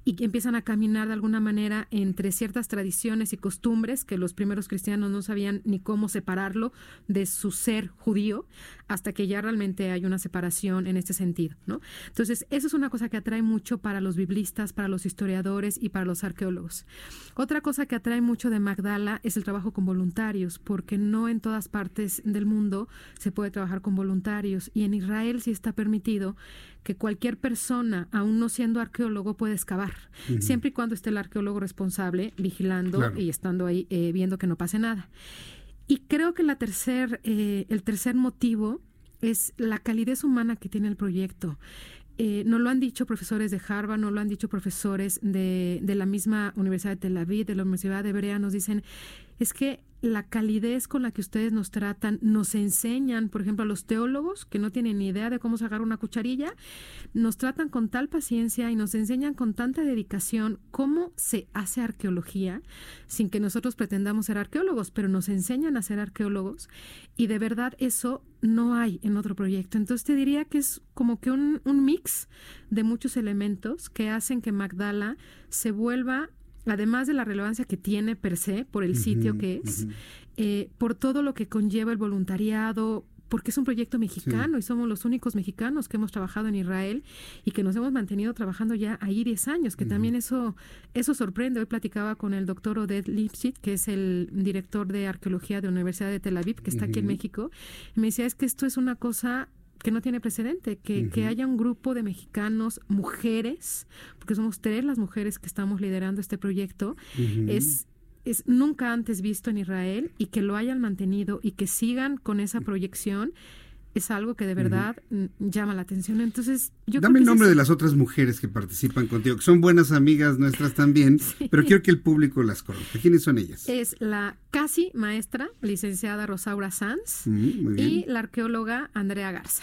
Y que empiezan a caminar de alguna manera entre ciertas tradiciones y costumbres que los primeros cristianos no sabían ni cómo separarlo de su ser judío, hasta que ya realmente hay una separación en este sentido, ¿no? Entonces, eso es una cosa que atrae mucho para los biblistas, para los historiadores y para los arqueólogos. Otra cosa que atrae mucho de Magdala es el trabajo con voluntad voluntarios, porque no en todas partes del mundo se puede trabajar con voluntarios y en Israel sí está permitido que cualquier persona, aún no siendo arqueólogo, puede excavar, siempre y cuando esté el arqueólogo responsable vigilando y estando ahí eh, viendo que no pase nada. Y creo que la tercer, eh, el tercer motivo es la calidez humana que tiene el proyecto. Eh, no lo han dicho profesores de Harvard, no lo han dicho profesores de, de, la misma Universidad de Tel Aviv, de la Universidad de Berea, nos dicen, es que la calidez con la que ustedes nos tratan, nos enseñan, por ejemplo, a los teólogos que no tienen ni idea de cómo sacar una cucharilla, nos tratan con tal paciencia y nos enseñan con tanta dedicación cómo se hace arqueología, sin que nosotros pretendamos ser arqueólogos, pero nos enseñan a ser arqueólogos y de verdad eso no hay en otro proyecto. Entonces te diría que es como que un, un mix de muchos elementos que hacen que Magdala se vuelva además de la relevancia que tiene per se por el sitio que es, eh, por todo lo que conlleva el voluntariado, porque es un proyecto mexicano y somos los únicos mexicanos que hemos trabajado en Israel y que nos hemos mantenido trabajando ya ahí 10 años, que también eso, eso sorprende. Hoy platicaba con el doctor Oded Lipschitz, que es el director de arqueología de la Universidad de Tel Aviv, que está aquí en México, y me decía, es que esto es una cosa que no tiene precedente, que, que, haya un grupo de mexicanos, mujeres, porque somos tres las mujeres que estamos liderando este proyecto, es, es nunca antes visto en Israel y que lo hayan mantenido y que sigan con esa proyección es algo que de verdad llama la atención. Entonces, yo Dame el nombre de las otras mujeres que participan contigo, que son buenas amigas nuestras también, pero quiero que el público las conozca. ¿Quiénes son ellas? Es la casi maestra, licenciada Rosaura Sanz, y la arqueóloga Andrea Garza.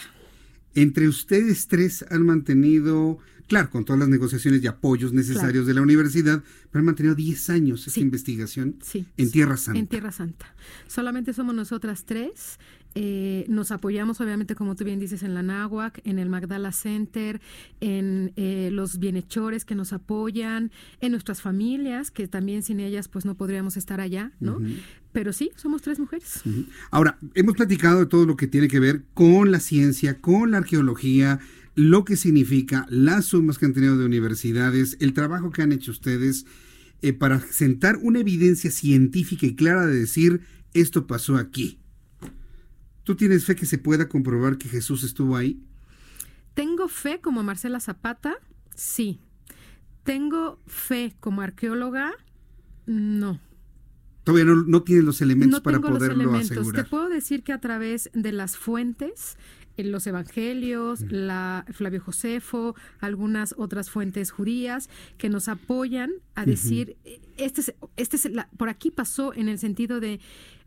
Entre ustedes tres han mantenido, claro, con todas las negociaciones y apoyos necesarios de la universidad, pero han mantenido 10 años esa investigación en Tierra Santa. En Tierra Santa. Solamente somos nosotras tres. Eh, nos apoyamos, obviamente, como tú bien dices, en la NAWAC, en el Magdala Center, en eh, los bienhechores que nos apoyan, en nuestras familias, que también sin ellas, pues no podríamos estar allá, ¿no? Pero sí, somos tres mujeres. Ahora, hemos platicado de todo lo que tiene que ver con la ciencia, con la arqueología, lo que significa, las sumas que han tenido de universidades, el trabajo que han hecho ustedes eh, para sentar una evidencia científica y clara de decir, esto pasó aquí ¿Tú tienes fe que se pueda comprobar que Jesús estuvo ahí? Tengo fe como Marcela Zapata, sí. Tengo fe como arqueóloga, no. Todavía no, tienes los elementos para poderlo asegurar. Te puedo decir que a través de las fuentes, en los evangelios, la Flavio Josefo, algunas otras fuentes judías que nos apoyan a decir, este es, este es por aquí pasó en el sentido de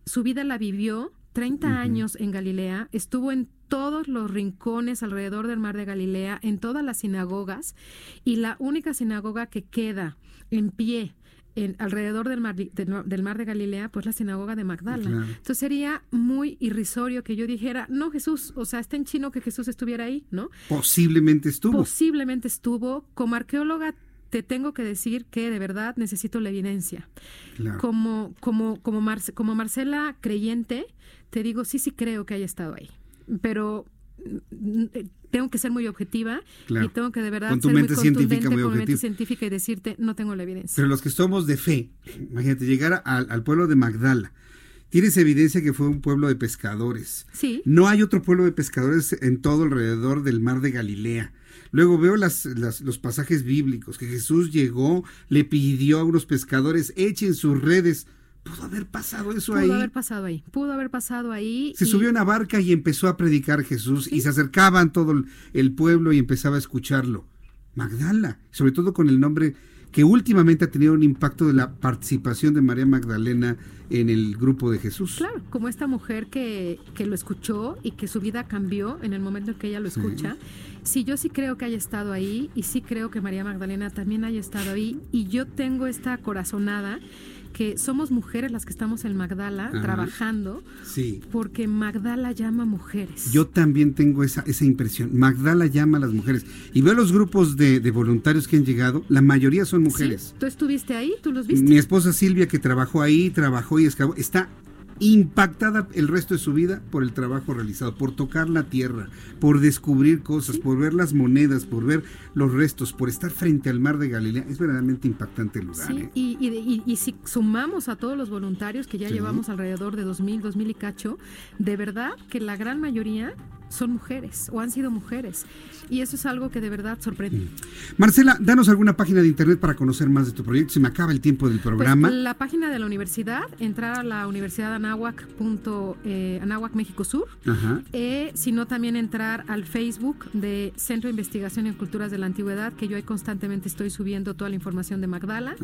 su vida la vivió, 30 años en Galilea, estuvo en todos los rincones alrededor del mar de Galilea, en todas las sinagogas, y la única sinagoga que queda en pie en, alrededor del mar, del mar de Galilea, pues la sinagoga de Magdala. Entonces sería muy irrisorio que yo dijera, no Jesús, o sea, está en chino que Jesús estuviera ahí, ¿no? Posiblemente estuvo. Posiblemente estuvo. Como arqueóloga te tengo que decir que de verdad necesito la evidencia. Como, como, como, como Marcela creyente, te digo, sí, sí creo que haya estado ahí. Pero mm, eh, tengo que ser muy objetiva y tengo que de verdad con tu ser mente muy científica, muy con mente científica y decirte, no tengo la evidencia. Pero los que somos de fe, imagínate, llegar al, al pueblo de Magdala, tienes evidencia que fue un pueblo de pescadores. Sí. No hay otro pueblo de pescadores en todo alrededor del mar de Galilea. Luego veo las, los pasajes bíblicos, que Jesús llegó, le pidió a unos pescadores, echen sus redes. Pudo haber pasado eso ahí. Pudo haber pasado ahí. Pudo haber pasado ahí. Se subió a una barca y empezó a predicar Jesús y se acercaban todo el pueblo y empezaba a escucharlo. Magdala, sobre todo con el nombre que últimamente ha tenido un impacto de la participación de María Magdalena en el grupo de Jesús. Claro, como esta mujer que, que lo escuchó y que su vida cambió en el momento en que ella lo escucha. Sí. yo sí creo que haya estado ahí y sí creo que María Magdalena también haya estado ahí y yo tengo esta corazonada que somos mujeres las que estamos en Magdala trabajando, sí. porque Magdala llama mujeres. Yo también tengo esa, esa impresión. Magdala llama a las mujeres. Y veo los grupos de, voluntarios que han llegado, la mayoría son mujeres. ¿Tú estuviste ahí? ¿Tú los viste? Mi esposa Silvia, que trabajó ahí, trabajó y escabó, está impactada el resto de su vida por el trabajo realizado, por tocar la tierra, por descubrir cosas, por ver las monedas, por ver los restos, por estar frente al mar de Galilea. Es verdaderamente impactante el lugar. Sí, ¿eh? y, si sumamos a todos los voluntarios, que ya llevamos alrededor de 2.000, 2.000 y cacho, de verdad que la gran mayoría son mujeres o han sido mujeres. Y eso es algo que de verdad sorprende. Mm. Marcela, danos alguna página de internet para conocer más de tu proyecto. Se me acaba el tiempo del pues, programa. la página de la universidad, entrar a la universidad Anáhuac, eh, México Sur. Ajá. Eh, sino también entrar al Facebook de Centro de Investigación en Culturas de la Antigüedad, que yo ahí constantemente estoy subiendo toda la información de Magdala.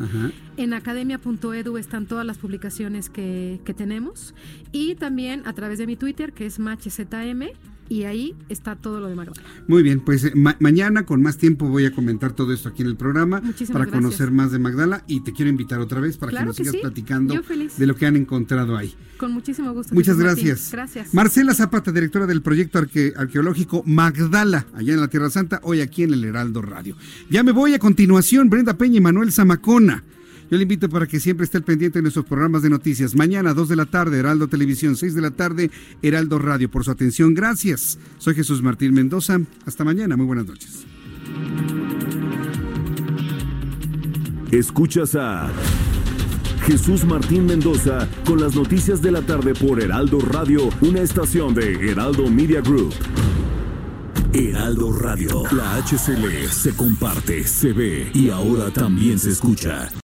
En academia.edu están todas las publicaciones que, que tenemos. Y también a través de mi Twitter, que es MachZM y ahí está todo lo de Magdala. Muy bien, pues eh, mañana con más tiempo voy a comentar todo esto aquí en el programa para conocer más de Magdala y te quiero invitar otra vez para que nos sigas platicando de lo que han encontrado ahí. Con muchísimo gusto. Muchas gracias. Gracias. Marcela Zapata, directora del proyecto arqueológico Magdala, allá en la Tierra Santa, hoy aquí en el Heraldo Radio. Ya me voy a continuación, Brenda Peña y Manuel Zamacona. Yo le invito para que siempre esté al pendiente de nuestros programas de noticias. Mañana, 2 de la tarde, Heraldo Televisión, 6 de la tarde, Heraldo Radio. Por su atención, gracias. Soy Jesús Martín Mendoza. Hasta mañana. Muy buenas noches. Escuchas a Jesús Martín Mendoza con las noticias de la tarde por Heraldo Radio, una estación de Heraldo Media Group. Heraldo Radio, la HCL se comparte, se ve y ahora también se escucha.